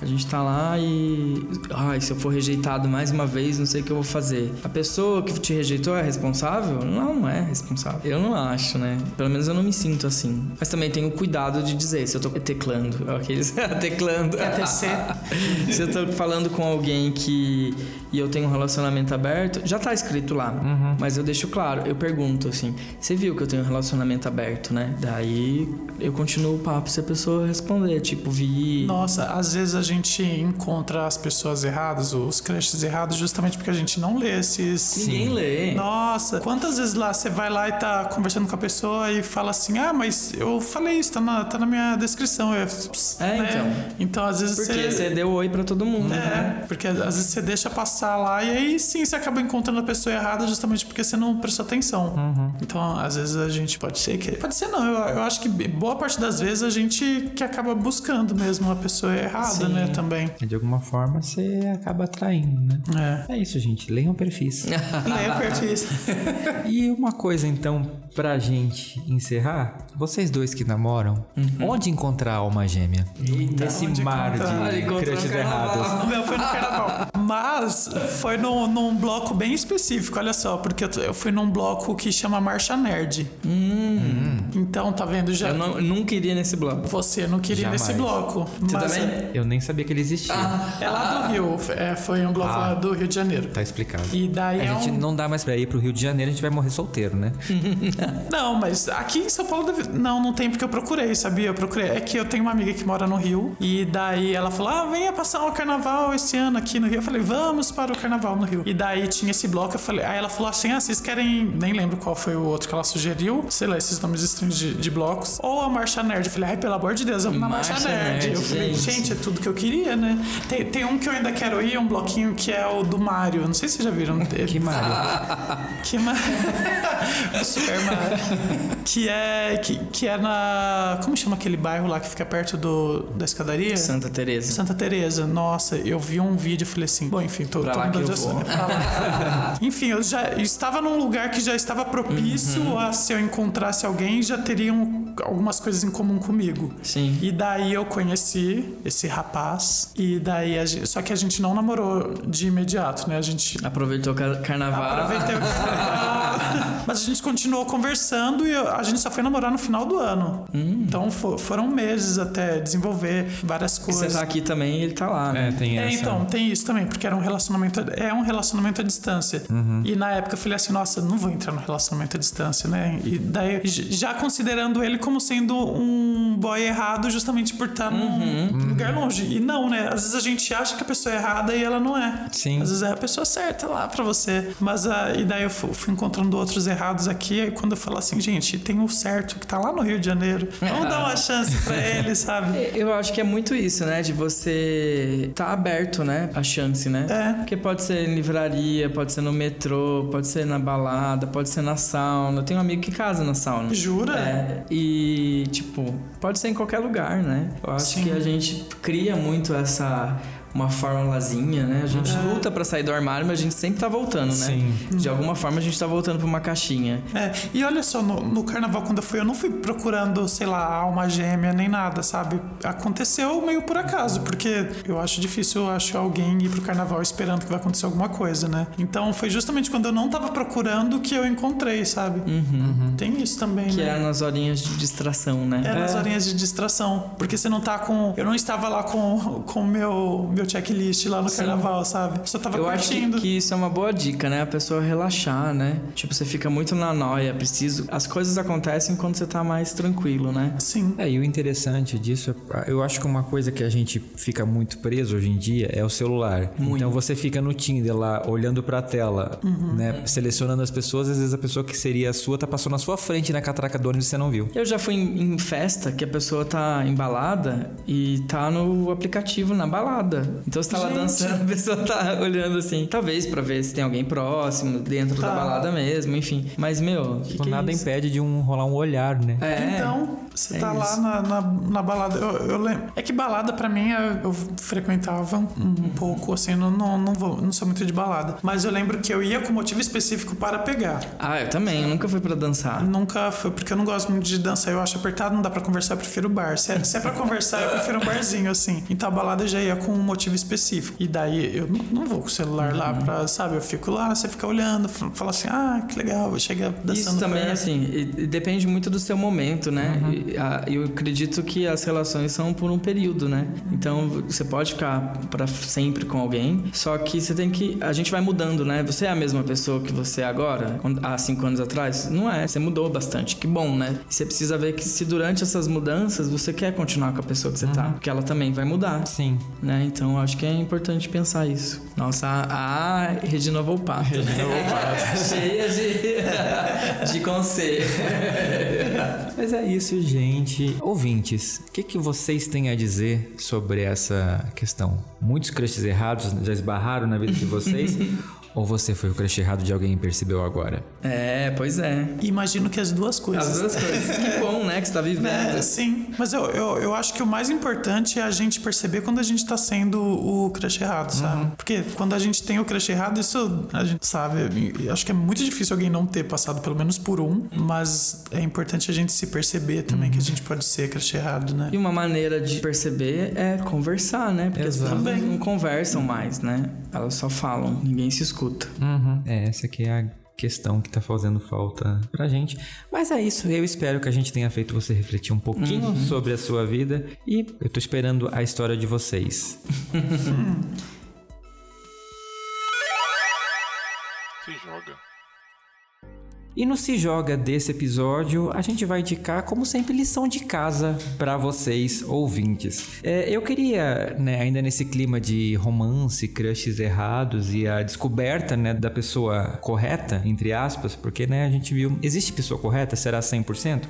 A gente tá lá e. Ai, se eu for rejeitado mais uma vez, não sei o que eu vou fazer. A pessoa que te rejeitou é responsável? Não, não é responsável. Eu não acho, né? Pelo menos eu não me sinto assim. Mas também tenho cuidado de dizer se eu tô teclando. *laughs* Aqueles. teclando. *laughs* Se eu tô falando com alguém que. E eu tenho um relacionamento aberto, já tá escrito lá. Mas eu deixo claro, eu pergunto assim: você viu que eu tenho um relacionamento aberto, né? Daí eu continuo o papo se a pessoa responder, tipo, vi. Nossa, às vezes a gente encontra as pessoas erradas, os crushes errados, justamente porque a gente não lê esses. Ninguém lê. Nossa, quantas vezes lá você vai lá e tá conversando com a pessoa e fala assim: Ah, mas eu falei isso, tá na, tá na minha descrição. Eu, "Ps", É, né? então. Então, às vezes Porque você deu oi pra todo mundo, né? É, porque às vezes você deixa passar lá e aí sim você acaba encontrando a pessoa errada justamente porque você não prestou atenção. Então, às vezes a gente pode ser que. Pode ser não, eu, eu acho que boa parte das vezes a gente que acaba buscando mesmo a pessoa errada, Sim. né? Também. De alguma forma você acaba atraindo, né? É. É isso, gente. Leiam perfis. *laughs* Leia perfis. *laughs* e uma coisa, então, pra gente encerrar. Vocês dois que namoram, onde encontrar a alma gêmea? Nesse onde mar encontrar? de crushes errados. O meu foi no carnaval. *laughs* Mas foi num, num bloco bem específico, olha só, porque eu, fui num bloco que chama Marcha Nerd. Então, tá vendo? Já. Eu não, nunca iria nesse bloco. Você não queria Jamais. nesse bloco. Você mas também? Eu nem sabia que ele existia. É lá do Rio. É, foi um bloco Ah. lá do Rio de Janeiro. Tá explicado. E daí A é gente um... não dá mais pra ir pro Rio de Janeiro, a gente vai morrer solteiro, né? *laughs* Não, mas aqui em São Paulo deve... Não, não tem porque eu procurei, sabia? Eu procurei. É que eu tenho uma amiga que mora no Rio. E daí ela falou: Ah, venha passar o carnaval esse ano aqui no Rio. Eu falei, vamos para o carnaval no Rio. E daí tinha esse bloco, eu falei, aí ela falou assim: Ah, vocês querem. Nem lembro qual foi o outro que ela sugeriu. Sei lá, esses nomes estranhos de, de blocos. Ou a Marcha Nerd. Eu falei, ai, pelo amor de Deus, vamos na Marcha, Marcha Nerd. Nerd, Eu falei, gente. é tudo que eu queria, né? Tem, tem um que eu ainda quero ir, um bloquinho que é o do Mario. Não sei se vocês já viram. *laughs* *laughs* Que Mario. Que *laughs* ma... o Super Mario. Que é, que, que é na. Como chama aquele bairro lá que fica perto do, da escadaria? Santa Teresa. Santa Teresa, nossa, eu vi um vídeo e falei assim, bom, enfim, tô, Pra lá que eu vou. *laughs* enfim, eu já estava num lugar que já estava propício Uhum. a se eu encontrasse alguém, já teriam algumas coisas em comum comigo. Sim. E daí eu conheci esse rapaz, e daí a gente, só que a gente não namorou de imediato, né? A gente Aproveitou o car- carnaval. Aproveitei o *laughs* Mas a gente continuou conversando e eu- a gente só foi namorar no final do ano. Então fo- foram meses até desenvolver várias Você coisas. tá aqui também e ele tá lá, né? É, tem É, essa. então, tem isso também, porque era um relacionamento relacionamento é um relacionamento à distância. Uhum. E na época eu falei assim, nossa, não vou entrar no relacionamento à distância, né? E daí, já considerando ele como sendo um boy errado justamente por estar Uhum. num lugar longe. E não, né? Às vezes a gente acha que a pessoa é errada e ela não é. Sim. Às vezes é a pessoa certa lá pra você. Mas ah, e daí eu fu- fui encontrando outros errados aqui. E quando eu falo assim, gente, tem o certo que tá lá no Rio de Janeiro. Vamos dar uma chance pra *laughs* ele, sabe? Eu acho que é muito isso, né? De você tá aberto, né? A chance, né? É. Porque pode ser em livraria, pode ser no metrô, pode ser na balada, pode ser na sauna. Eu tenho um amigo que casa na sauna. Jura? É, e, tipo, pode ser em qualquer lugar, né? Eu acho Sim. que a gente cria muito essa. Uma formulazinha, né? A gente luta pra sair do armário, mas a gente sempre tá voltando, né? Sim. De alguma forma a gente tá voltando pra uma caixinha. É, e olha só, no, no carnaval, quando eu fui, eu não fui procurando, sei lá, alma gêmea nem nada, sabe? Aconteceu meio por acaso, porque eu acho difícil, eu acho, alguém ir pro carnaval esperando que vai acontecer alguma coisa, né? Então foi justamente quando eu não tava procurando que eu encontrei, sabe? Tem isso também, Que né? é nas horinhas de distração, né? É nas horinhas de distração. Porque você não tá com. Eu não estava lá com o meu, meu checklist lá no carnaval, sabe? Só tava Eu acho que, curtindo. que isso é uma boa dica, né? A pessoa relaxar, né? Tipo, você fica muito na noia, preciso. As coisas acontecem quando você tá mais tranquilo, né? Sim. É, e o interessante disso, é- eu acho que uma coisa que a gente fica muito preso hoje em dia é o celular. Então você fica no Tinder lá, olhando pra tela, né? Selecionando as pessoas, às vezes a pessoa que seria a sua tá passando na sua frente na catraca do ônibus e você não viu. Eu já fui em, em festa que a pessoa tá embalada e tá no aplicativo na balada. Então você tá lá Gente. dançando, a pessoa tá olhando assim, talvez pra ver se tem alguém próximo, dentro Tá. da balada mesmo, enfim. Mas, meu, que que é nada isso? impede de um rolar um olhar, né? É. Então, você é tá lá isso. na, na, na balada. Eu, eu lembro. É que balada, pra mim, eu, eu frequentava um pouco, assim, não, não, não, vou, não sou muito de balada. Mas eu lembro que eu ia com motivo específico para pegar. Ah, eu também, eu nunca fui pra dançar. Nunca foi, porque eu não gosto muito de dançar. Eu acho apertado, não dá pra conversar, eu prefiro bar. Se é, se é pra conversar, eu prefiro um barzinho, assim. Então a balada eu já ia com um motivo específico. E daí eu não, não vou com o celular lá pra, sabe? Eu fico lá, você fica olhando, fala assim, ah, que legal, chega dançando. Isso também, perto. assim, e- e depende muito do seu momento, né? E, a- Eu acredito que as relações são por um período, né? Então, você pode ficar pra sempre com alguém, só que você tem que... A gente vai mudando, né? Você é a mesma pessoa que você é agora, há cinco anos atrás? Não é, você mudou bastante, que bom, né? E você precisa ver que se durante essas mudanças você quer continuar com a pessoa que você tá, porque ela também vai mudar. Sim. Né? Então eu acho que é importante pensar isso. Nossa, a, a Regina Volpato. Regina Volpato. *laughs* Cheia de, *laughs* de conselho. Mas é isso, gente. Ouvintes, o que, que vocês têm a dizer sobre essa questão? Muitos crushes errados já esbarraram na vida de vocês? *laughs* Ou você foi o crush errado de alguém e percebeu agora? É, pois é. Imagino que as duas coisas. As duas coisas. Que bom, né? Que você tá *laughs* vivendo. É, sim. Mas eu, eu, eu acho que o mais importante é a gente perceber quando a gente tá sendo o crush errado, sabe? Porque quando a gente tem o crush errado, isso a gente sabe. Eu acho que é muito difícil alguém não ter passado pelo menos por um, mas é importante a gente se perceber também que a gente pode ser crush errado, né? E uma maneira de perceber é conversar, né? Porque as Exato. pessoas não conversam mais, né? Elas só falam, ninguém se escuta. É, essa aqui é a questão que tá fazendo falta pra gente. Mas é isso, eu espero que a gente tenha feito você refletir um pouquinho sobre a sua vida e eu tô esperando a história de vocês. *laughs* Se joga. E no Se Joga desse episódio, a gente vai indicar, como sempre, lição de casa para vocês, ouvintes. É, eu queria, né, ainda nesse clima de romance, crushes errados e a descoberta, né, da pessoa correta, entre aspas, porque, né, a gente viu, existe pessoa correta? Será 100%?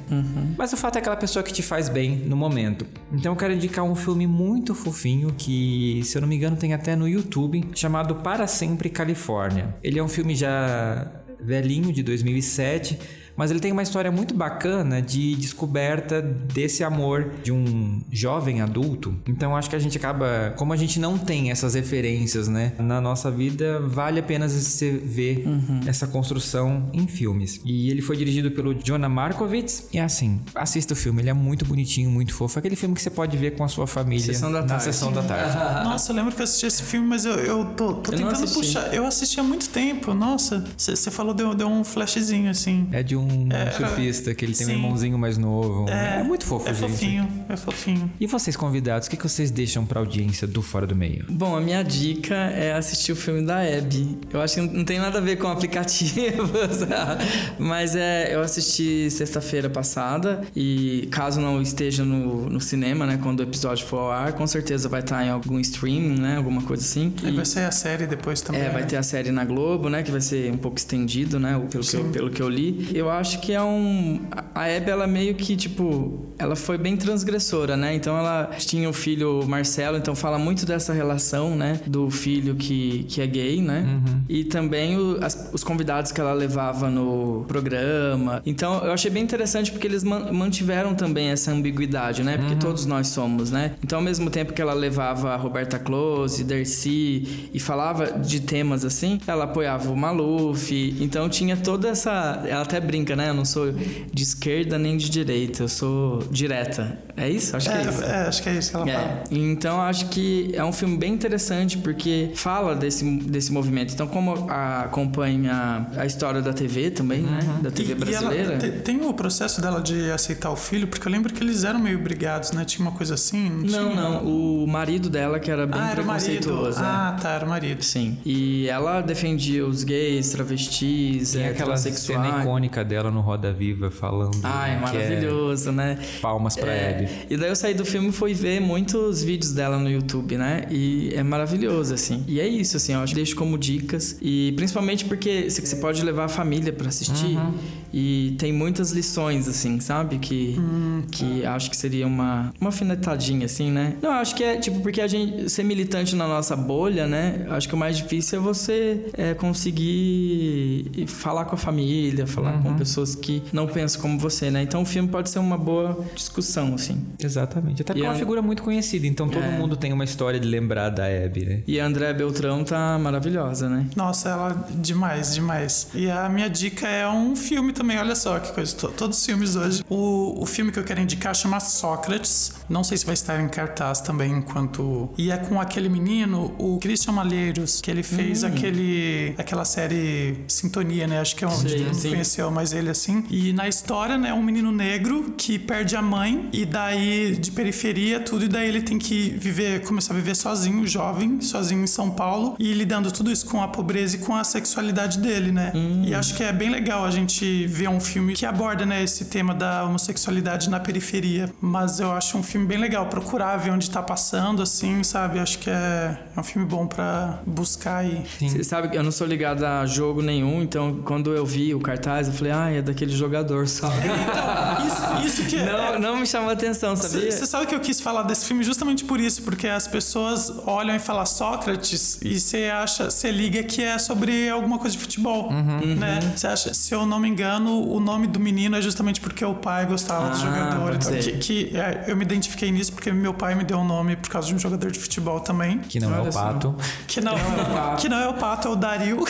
Mas o fato é aquela pessoa que te faz bem no momento. Então eu quero indicar um filme muito fofinho que, se eu não me engano, tem até no YouTube, chamado Para Sempre Califórnia. Ele é um filme já velhinho de 2007, mas ele tem uma história muito bacana de descoberta desse amor de um jovem adulto. Então acho que a gente acaba, como a gente não tem essas referências, né, na nossa vida, vale a pena você ver essa construção em filmes. E ele foi dirigido pelo Jonah Markovitz e assim, assista o filme, ele é muito bonitinho, muito fofo, aquele filme que você pode ver com a sua família Sessão da na tarde. sessão da tarde. *laughs* Nossa, eu lembro que eu assisti esse filme, mas eu, eu tô, tô Eu tentando assisti. puxar. Eu assisti há muito tempo, nossa. Você falou, deu, deu um flashzinho assim. É de um um é, surfista, que ele tem sim. um irmãozinho mais novo. É, é muito fofo, é gente. fofinho, é fofinho. E vocês, convidados, o que, que vocês deixam pra audiência do Fora do Meio? Bom, a minha dica é assistir o filme da Abby. Eu acho que não tem nada a ver com aplicativos, *laughs* mas é, eu assisti sexta-feira passada e caso não esteja no, no cinema, né, quando o episódio for ao ar, com certeza vai estar em algum streaming, né, alguma coisa assim. E, vai ser a série depois também. É, vai né? ter a série na Globo, né, que vai ser um pouco estendido, né, pelo, que eu, pelo que eu li. Eu acho que é um... A Abby, ela meio que, tipo, ela foi bem transgressora, né, então ela tinha o filho Marcelo, então fala muito dessa relação, né, do filho que, que é gay, né, uhum. e também o, as, os convidados que ela levava no programa. Então, eu achei bem interessante porque eles mantiveram também essa ambiguidade, né, porque uhum. todos nós somos, né. Então, ao mesmo tempo que ela levava a Roberta Close, Dercy e falava de temas assim, ela apoiava o Maluf. Então tinha toda essa. Ela até brinca, né? Eu não sou de esquerda nem de direita, eu sou direta. É isso? Acho que é, é isso. É, acho que é isso que ela é. fala. Então acho que é um filme bem interessante porque fala desse, desse movimento. Então, como a, acompanha a história da TV também, né? uhum. né? Da TV e, brasileira. E ela, tem o processo dela de aceitar o filho, porque eu lembro que eles eram meio brigados, né? Tinha uma coisa assim. Não, não. não. O marido dela que era bem ah, preconceituoso. Era ah, tá, era o marido. Sim. E ela defendia os gays, travestis, Tem aquela cena icônica dela no Roda Viva falando. Ai, é maravilhoso, é né? Palmas pra é, Abby. E daí eu saí do filme e fui ver muitos vídeos dela no YouTube, né? E é maravilhoso, assim. E é isso, assim, eu acho que deixo como dicas. E principalmente porque você pode levar a família para assistir. Uhum. E tem muitas lições, assim, sabe? Que, hum. que acho que seria uma, uma finetadinha, assim, né? Não, acho que é, tipo, porque a gente ser militante na nossa bolha, né? Acho que o mais difícil é você é, conseguir falar com a família, falar uhum. com pessoas que não pensam como você, né? Então o filme pode ser uma boa discussão, assim. Exatamente. Até porque é uma figura muito conhecida, então todo é. mundo tem uma história de lembrar da Abby, né? E a André Beltrão tá maravilhosa, né? Nossa, ela demais, demais. E a minha dica é um filme também também, olha só que coisa. Todos os filmes hoje. O, o filme que eu quero indicar chama Sócrates. Não sei se vai estar em cartaz também enquanto. E é com aquele menino, o Christian Malheiros, que ele fez hum. aquele. aquela série Sintonia, né? Acho que é onde sim, não conheceu mais ele assim. E na história, né, um menino negro que perde a mãe e daí de periferia, tudo, e daí ele tem que viver, começar a viver sozinho, jovem, sozinho em São Paulo, e lidando tudo isso com a pobreza e com a sexualidade dele, né? Hum. E acho que é bem legal a gente ver um filme que aborda né, esse tema da homossexualidade na periferia. Mas eu acho um filme bem legal. Procurar ver onde tá passando, assim, sabe? Acho que é, é um filme bom para buscar aí. Você sabe que eu não sou ligado a jogo nenhum, então quando eu vi o cartaz, eu falei, ah, é daquele jogador só. É, então, isso, isso que é, não, não me chamou atenção, sabia? Você sabe que eu quis falar desse filme justamente por isso, porque as pessoas olham e falam Sócrates e você acha, você liga que é sobre alguma coisa de futebol, uhum. né? Você acha, se eu não me engano, o nome do menino é justamente porque o pai gostava ah, do jogador. Então, que, que é, eu me identifiquei nisso porque meu pai me deu o um nome por causa de um jogador de futebol também. Que não Olha é o Pato. Que não, *laughs* que não é o Pato, é o Dario.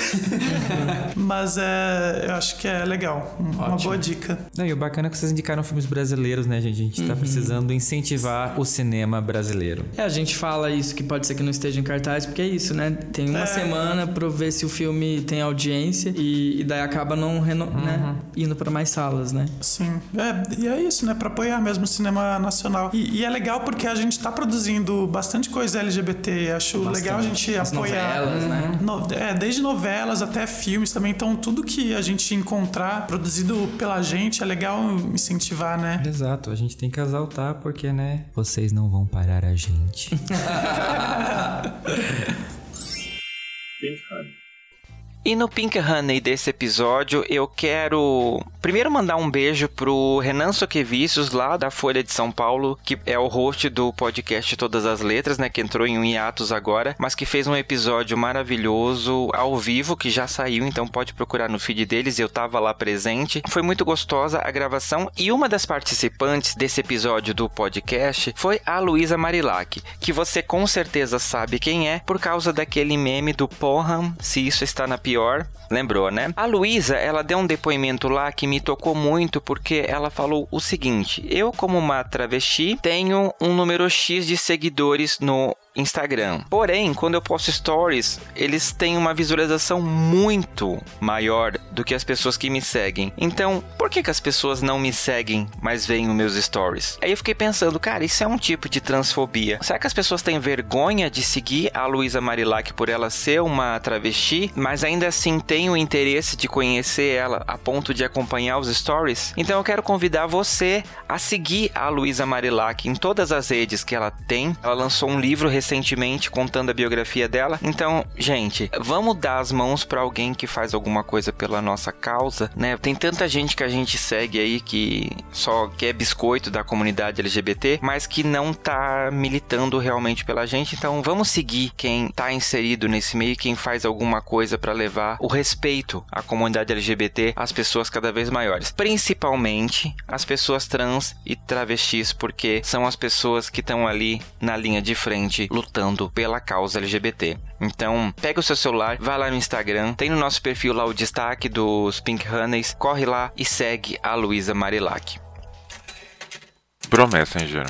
*laughs* Mas é, eu acho que é legal. Uma Ótimo. boa dica. Não, e o bacana é que vocês indicaram filmes brasileiros, né, gente? A gente tá uhum. precisando incentivar o cinema brasileiro. É, a gente fala isso que pode ser que não esteja em cartaz, porque é isso, né? Tem uma é. semana pra ver se o filme tem audiência e, e daí acaba não reno, né? uhum. né? indo para mais salas, né? Sim. É, e é isso, né? Para apoiar mesmo o cinema nacional. E, e, é legal porque a gente tá produzindo bastante coisa LGBT. Acho bastante. legal a gente As apoiar. Novelas, né? No, é, desde novelas até filmes também. Então, tudo que a gente encontrar produzido pela gente é legal incentivar, né? Exato. A gente tem que exaltar porque, né? Vocês não vão parar a gente. *laughs* *laughs* Pink Honey. E no Pink Honey desse episódio, eu quero primeiro mandar um beijo pro Renan Soquevicius, lá da Folha de São Paulo, que é o host do podcast Todas as Letras, né? Que entrou em um hiatus agora, mas que fez um episódio maravilhoso ao vivo, que já saiu, então pode procurar no feed deles, eu tava lá presente. Foi muito gostosa a gravação e uma das participantes desse episódio do podcast foi a Luísa Marilac, que você com certeza sabe quem é por causa daquele meme do porra, se isso está na pior lembrou, né? A Luísa, ela deu um depoimento lá que me tocou muito porque ela falou o seguinte: eu, como uma travesti, tenho um número X de seguidores no Instagram. Porém, quando eu posto stories, eles têm uma visualização muito maior do que as pessoas que me seguem. Então, por que, que as pessoas não me seguem, mas veem os meus stories? Aí eu fiquei pensando, cara, isso é um tipo de transfobia. Será que as pessoas têm vergonha de seguir a Luísa Marilac por ela ser uma travesti, mas ainda assim têm o interesse de conhecer ela a ponto de acompanhar os stories? Então eu quero convidar você a seguir a Luísa Marilac em todas as redes que ela tem. Ela lançou um livro recentemente contando a biografia dela. Então, gente, vamos dar as mãos para alguém que faz alguma coisa pela nossa causa, né? Tem tanta gente que a gente segue aí que só quer biscoito da comunidade LGBT, mas que não tá militando realmente pela gente. Então, vamos seguir quem tá inserido nesse meio, quem faz alguma coisa para levar o respeito à comunidade LGBT às pessoas cada vez maiores, principalmente as pessoas trans e travestis, porque são as pessoas que estão ali na linha de frente lutando pela causa LGBT. Então, pega o seu celular, vai lá no Instagram, tem no nosso perfil lá o destaque dos Pink Honeys, corre lá e segue a Luísa Marilac. Pro Messenger.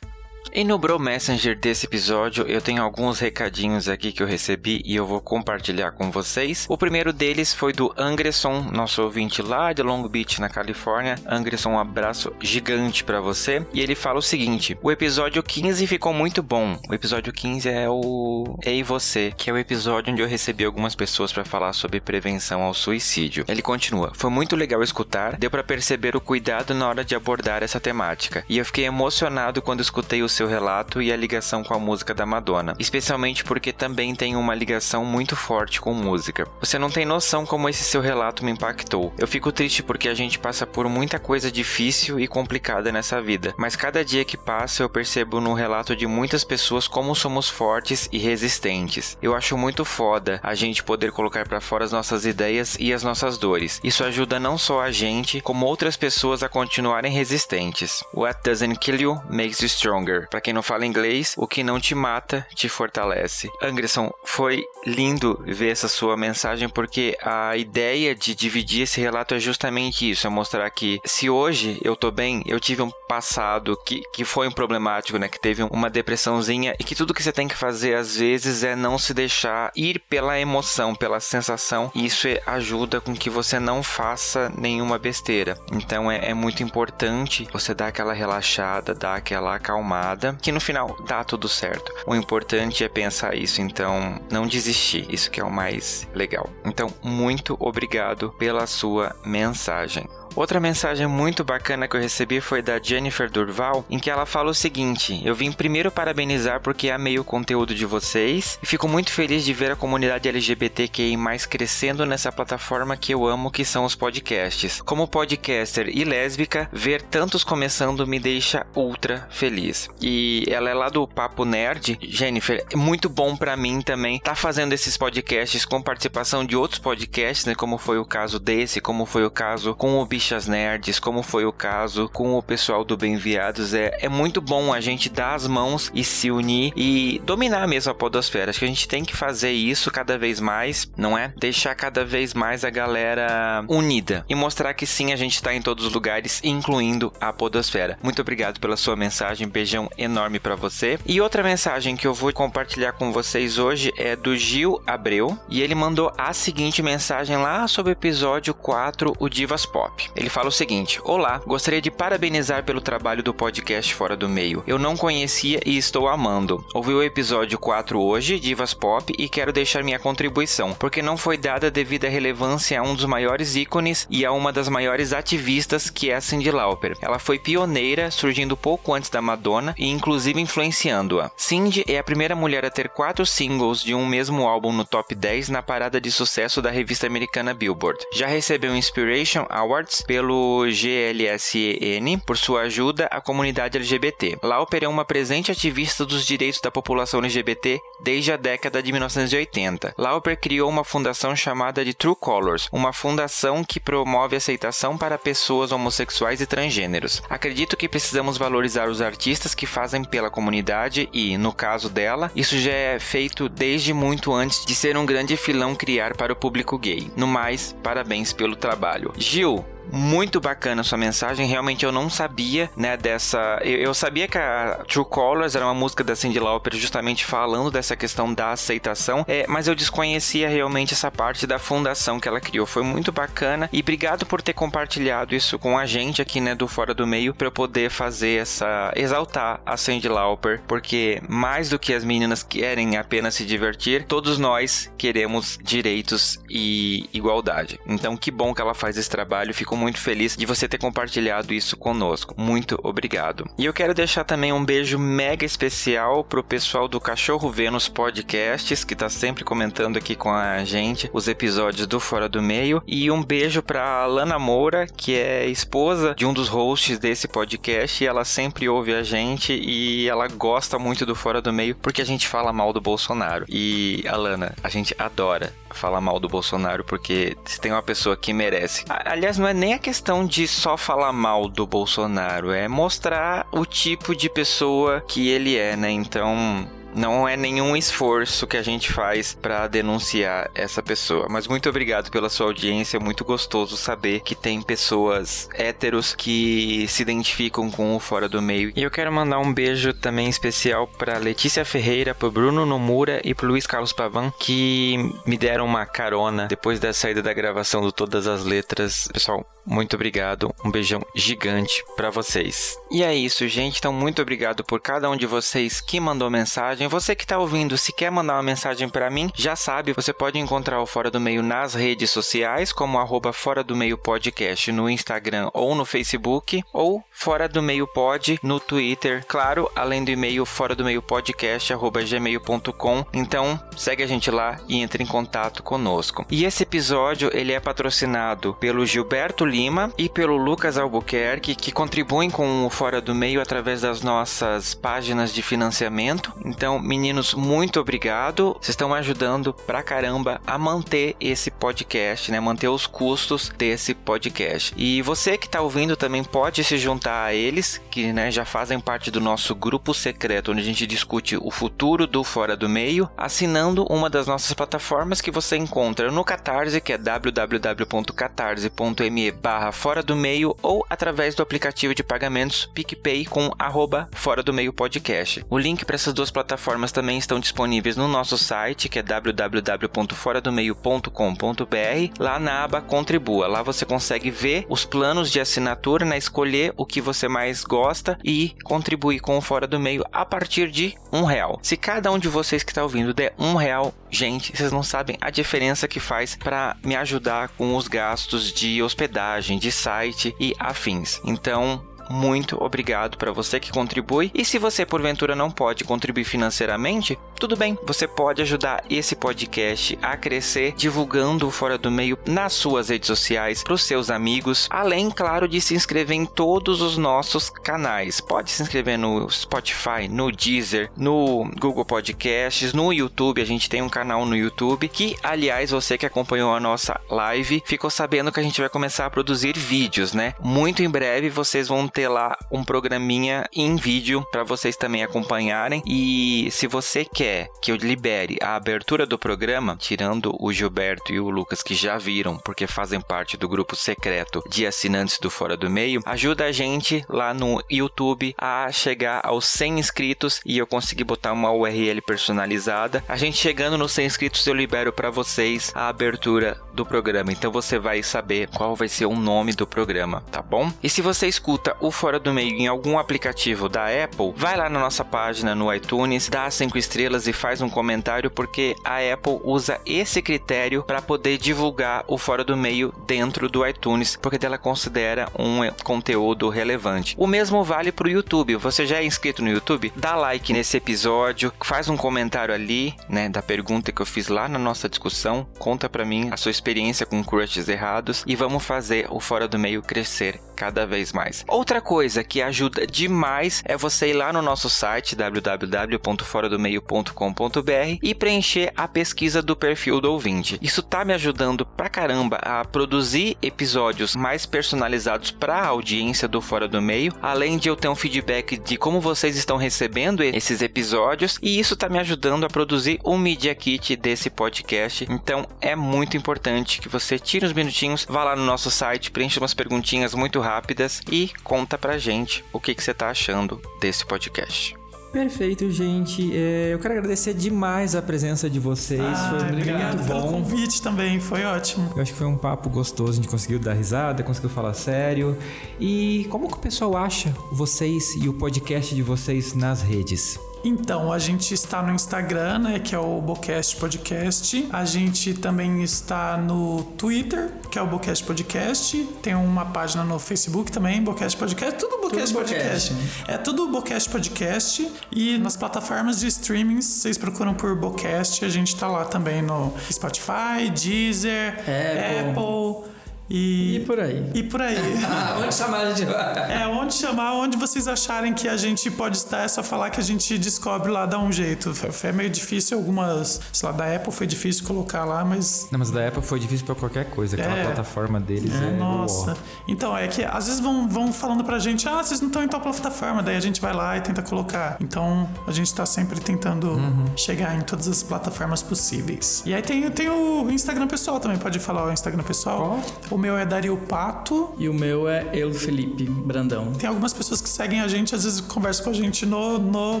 E no Bro Messenger desse episódio eu tenho alguns recadinhos aqui que eu recebi e eu vou compartilhar com vocês. O primeiro deles foi do Angresson, nosso ouvinte lá de Long Beach, na Califórnia. Angresson, um abraço gigante para você. E ele fala o seguinte: o episódio 15 ficou muito bom. O episódio 15 é o Ei e Você, que é o episódio onde eu recebi algumas pessoas para falar sobre prevenção ao suicídio. Ele continua: foi muito legal escutar, deu para perceber o cuidado na hora de abordar essa temática. E eu fiquei emocionado quando escutei o seu seu relato e a ligação com a música da Madonna, especialmente porque também tem uma ligação muito forte com música. Você não tem noção como esse seu relato me impactou. Eu fico triste porque a gente passa por muita coisa difícil e complicada nessa vida, mas cada dia que passa eu percebo no relato de muitas pessoas como somos fortes e resistentes. Eu acho muito foda a gente poder colocar para fora as nossas ideias e as nossas dores. Isso ajuda não só a gente, como outras pessoas a continuarem resistentes. What doesn't kill you makes you stronger. Para quem não fala inglês, o que não te mata te fortalece. Anderson, foi lindo ver essa sua mensagem porque a ideia de dividir esse relato é justamente isso, é mostrar que se hoje eu tô bem, eu tive um passado que, que foi um problemático, né, que teve uma depressãozinha e que tudo que você tem que fazer às vezes é não se deixar ir pela emoção, pela sensação, e isso é, ajuda com que você não faça nenhuma besteira. Então é, é muito importante você dar aquela relaxada, dar aquela acalmada que no final dá tudo certo. O importante é pensar isso, então não desistir, isso que é o mais legal. Então, muito obrigado pela sua mensagem. Outra mensagem muito bacana que eu recebi foi da Jennifer Durval, em que ela fala o seguinte: Eu vim primeiro parabenizar porque amei o conteúdo de vocês e fico muito feliz de ver a comunidade LGBTQI crescendo nessa plataforma que eu amo, que são os podcasts. Como podcaster e lésbica, ver tantos começando me deixa ultra feliz. E ela é lá do Papo Nerd. Jennifer, é muito bom para mim também tá fazendo esses podcasts com participação de outros podcasts, né, como foi o caso desse, como foi o caso com o bichas nerds, como foi o caso com o pessoal do Bem-Viados, é, é muito bom a gente dar as mãos e se unir e dominar mesmo a podosfera. Acho que a gente tem que fazer isso cada vez mais, não é? Deixar cada vez mais a galera unida e mostrar que sim, a gente está em todos os lugares, incluindo a podosfera. Muito obrigado pela sua mensagem, beijão enorme para você. E outra mensagem que eu vou compartilhar com vocês hoje é do Gil Abreu e ele mandou a seguinte mensagem lá sobre o episódio 4, o Divas Pop. Ele fala o seguinte: Olá, gostaria de parabenizar pelo trabalho do podcast Fora do Meio. Eu não conhecia e estou amando. Ouvi o episódio 4 hoje, Divas Pop, e quero deixar minha contribuição, porque não foi dada devida relevância a um dos maiores ícones e a uma das maiores ativistas que é a Cyndi Lauper. Ela foi pioneira, surgindo pouco antes da Madonna e inclusive influenciando-a. Cyndi é a primeira mulher a ter quatro singles de um mesmo álbum no top 10 na parada de sucesso da revista americana Billboard. Já recebeu Inspiration Awards pelo GLSEN por sua ajuda à comunidade LGBT. Lauper é uma presente ativista dos direitos da população LGBT desde a década de 1980. Lauper criou uma fundação chamada de True Colors, uma fundação que promove aceitação para pessoas homossexuais e transgêneros. Acredito que precisamos valorizar os artistas que fazem pela comunidade e, no caso dela, isso já é feito desde muito antes de ser um grande filão criar para o público gay. No mais, parabéns pelo trabalho. Gil, muito bacana a sua mensagem. Realmente eu não sabia, né, dessa. Eu, eu sabia que a True Colors era uma música da Cindy Lauper justamente falando dessa questão da aceitação, é, mas eu desconhecia realmente essa parte da fundação que ela criou. Foi muito bacana e obrigado por ter compartilhado isso com a gente aqui, né, do Fora do Meio, para eu poder fazer essa. exaltar a Cindy Lauper, porque mais do que as meninas querem apenas se divertir, todos nós queremos direitos e igualdade. Então, que bom que ela faz esse trabalho. Fico muito feliz de você ter compartilhado isso conosco. Muito obrigado. E eu quero deixar também um beijo mega especial pro pessoal do Cachorro Vênus Podcasts, que tá sempre comentando aqui com a gente os episódios do Fora do Meio. E um beijo pra Lana Moura, que é esposa de um dos hosts desse podcast. E ela sempre ouve a gente e ela gosta muito do Fora do Meio porque a gente fala mal do Bolsonaro. E, Alana, a gente adora falar mal do Bolsonaro porque se tem uma pessoa que merece. Aliás, não é nem a questão de só falar mal do Bolsonaro, é mostrar o tipo de pessoa que ele é, né? Então, não é nenhum esforço que a gente faz para denunciar essa pessoa. Mas muito obrigado pela sua audiência. É muito gostoso saber que tem pessoas héteros que se identificam com o Fora do Meio. E eu quero mandar um beijo também especial para Letícia Ferreira, para Bruno Nomura e para Luiz Carlos Pavan, que me deram uma carona depois da saída da gravação do Todas as Letras. Pessoal, muito obrigado. Um beijão gigante para vocês. E é isso, gente. Então, muito obrigado por cada um de vocês que mandou mensagem. Você que está ouvindo, se quer mandar uma mensagem para mim, já sabe, você pode encontrar o Fora do Meio nas redes sociais, como arroba Fora do Meio Podcast no Instagram ou no Facebook, ou Fora do Meio Pod no Twitter. Claro, além do e-mail fora do meio podcast arroba gmail.com. Então, segue a gente lá e entre em contato conosco. E esse episódio, ele é patrocinado pelo Gilberto Lima e pelo Lucas Albuquerque, que contribuem com o Fora do Meio através das nossas páginas de financiamento. Então, meninos, muito obrigado. Vocês estão ajudando pra caramba a manter esse podcast, né? Manter os custos desse podcast. E você que está ouvindo também pode se juntar a eles, que né, já fazem parte do nosso grupo secreto, onde a gente discute o futuro do Fora do Meio, assinando uma das nossas plataformas que você encontra no Catarse, que é www.catarse.me barra Fora do Meio ou através do aplicativo de pagamentos PicPay com arroba Fora do Meio Podcast. O link para essas duas plataformas também estão disponíveis no nosso site, que é www.foradomeio.com.br, lá na aba Contribua. Lá você consegue ver os planos de assinatura, né? escolher o que você mais gosta e contribuir com o Fora do Meio a partir de um real. Se cada um de vocês que está ouvindo der um real, gente, vocês não sabem a diferença que faz para me ajudar com os gastos de hospedagem de site e afins. Então, muito obrigado para você que contribui. E se você porventura não pode contribuir financeiramente, tudo bem, você pode ajudar esse podcast a crescer divulgando o Fora do Meio nas suas redes sociais para os seus amigos, além, claro, de se inscrever em todos os nossos canais. Pode se inscrever no Spotify, no Deezer, no Google Podcasts, no YouTube. A gente tem um canal no YouTube que, aliás, você que acompanhou a nossa live ficou sabendo que a gente vai começar a produzir vídeos, né? Muito em breve vocês vão ter lá um programinha em vídeo para vocês também acompanharem. E se você quer que eu libere a abertura do programa, tirando o Gilberto e o Lucas que já viram, porque fazem parte do grupo secreto de assinantes do Fora do Meio, ajuda a gente lá no YouTube a chegar aos 100 inscritos e eu conseguir botar uma URL personalizada. A gente chegando nos 100 inscritos, eu libero para vocês a abertura do programa. Então você vai saber qual vai ser o nome do programa, tá bom? E se você escuta o Fora do Meio em algum aplicativo da Apple, vai lá na nossa página no iTunes, dá cinco estrelas e faz um comentário, porque a Apple usa esse critério para poder divulgar o Fora do Meio dentro do iTunes, porque ela considera um conteúdo relevante. O mesmo vale para o YouTube. Você já é inscrito no YouTube? Dá like nesse episódio, faz um comentário ali, né, da pergunta que eu fiz lá na nossa discussão, conta para mim a sua experiência com crushes errados e vamos fazer o Fora do Meio crescer cada vez mais. Outra coisa que ajuda demais é você ir lá no nosso site www.foradomeio.com.br e preencher a pesquisa do perfil do ouvinte. Isso tá me ajudando pra caramba a produzir episódios mais personalizados para a audiência do Fora do Meio, além de eu ter um feedback de como vocês estão recebendo esses episódios e isso tá me ajudando a produzir o Media Kit desse podcast. Então é muito importante importante que você tire uns minutinhos, vá lá no nosso site, preencha umas perguntinhas muito rápidas e conta pra gente o que, que você tá achando desse podcast. Perfeito, gente. É, eu quero agradecer demais a presença de vocês. Ah, foi obrigado muito pelo bom. convite também, foi ótimo. Eu acho que foi um papo gostoso, a gente conseguiu dar risada, conseguiu falar sério. E como que o pessoal acha vocês e o podcast de vocês nas redes? Então, a gente está no Instagram, né, que é o Bocast Podcast. A gente também está no Twitter, que é o Bocast Podcast. Tem uma página no Facebook também, Bocast Podcast. Tudo Bocast Tudo Podcast. Bocast, É tudo Bocast Podcast. E nas plataformas de streaming, vocês procuram por Bocast. A gente tá lá também no Spotify, Deezer, Apple. Apple E e, por aí. e por aí. *laughs* Ah, onde chamar a gente É, onde chamar, onde vocês acharem que a gente pode estar, é só falar que a gente descobre lá, dá um jeito. Foi, foi meio difícil, algumas, sei lá, da Apple foi difícil colocar lá, mas. Não, mas da Apple foi difícil pra qualquer coisa. Aquela É. plataforma deles é, Nossa. uó. Então, é que às vezes vão, vão falando pra gente, ah, vocês não estão em tal plataforma, daí a gente vai lá e tenta colocar. Então, a gente tá sempre tentando Uhum. chegar em todas as plataformas possíveis. E aí tem, tem o Instagram pessoal também, pode falar o Instagram pessoal. O meu é Dario Pato. E o meu é Eu Felipe Brandão. Tem algumas pessoas que seguem a gente, às vezes conversam com a gente no, no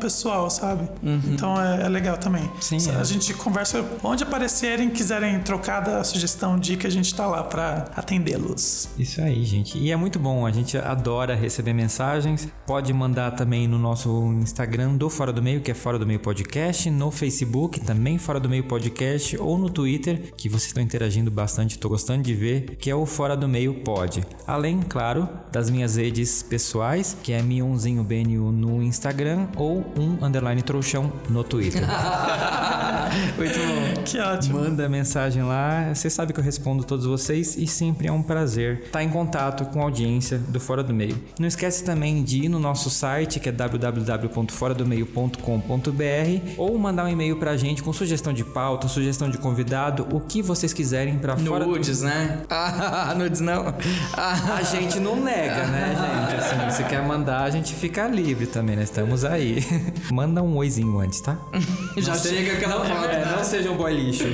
pessoal, sabe? Então é, é legal também. Sim, A é. gente conversa onde aparecerem, quiserem trocar da sugestão, dica, a gente tá lá pra atendê-los. Isso aí, gente. E é muito bom, a gente adora receber mensagens. Pode mandar também no nosso Instagram do Fora do Meio, que é Fora do Meio Podcast, no Facebook, também Fora do Meio Podcast, ou no Twitter, que vocês estão interagindo bastante, tô gostando de ver, que é o Fora do Meio Pod. Além, claro, das minhas redes pessoais, que é Mionzinho BNU no Instagram ou um underline trouxão no Twitter. *laughs* muito bom. Que ótimo. Manda mensagem lá, você sabe que eu respondo todos vocês e sempre é um prazer estar em contato com a audiência do Fora do Meio. Não esquece também de ir no nosso site que é www.foradomeio.com.br ou mandar um e-mail pra gente com sugestão de pauta, sugestão de convidado, o que vocês quiserem pra fora do... Nudes, né? Ah, *laughs* *laughs* nudes não. A gente não nega, né, gente? Assim, se quer mandar, a gente fica livre também, né? Estamos aí. *laughs* Manda um oizinho antes, tá? *laughs* já Não se- chega aquela foto. É, não seja um boy lixo.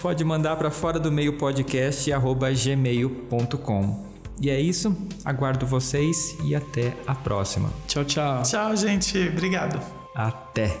Pode mandar para fora do meio podcast arroba gmail.com. E é isso, aguardo vocês e até a próxima. Tchau, tchau. Tchau, gente. Obrigado. Até!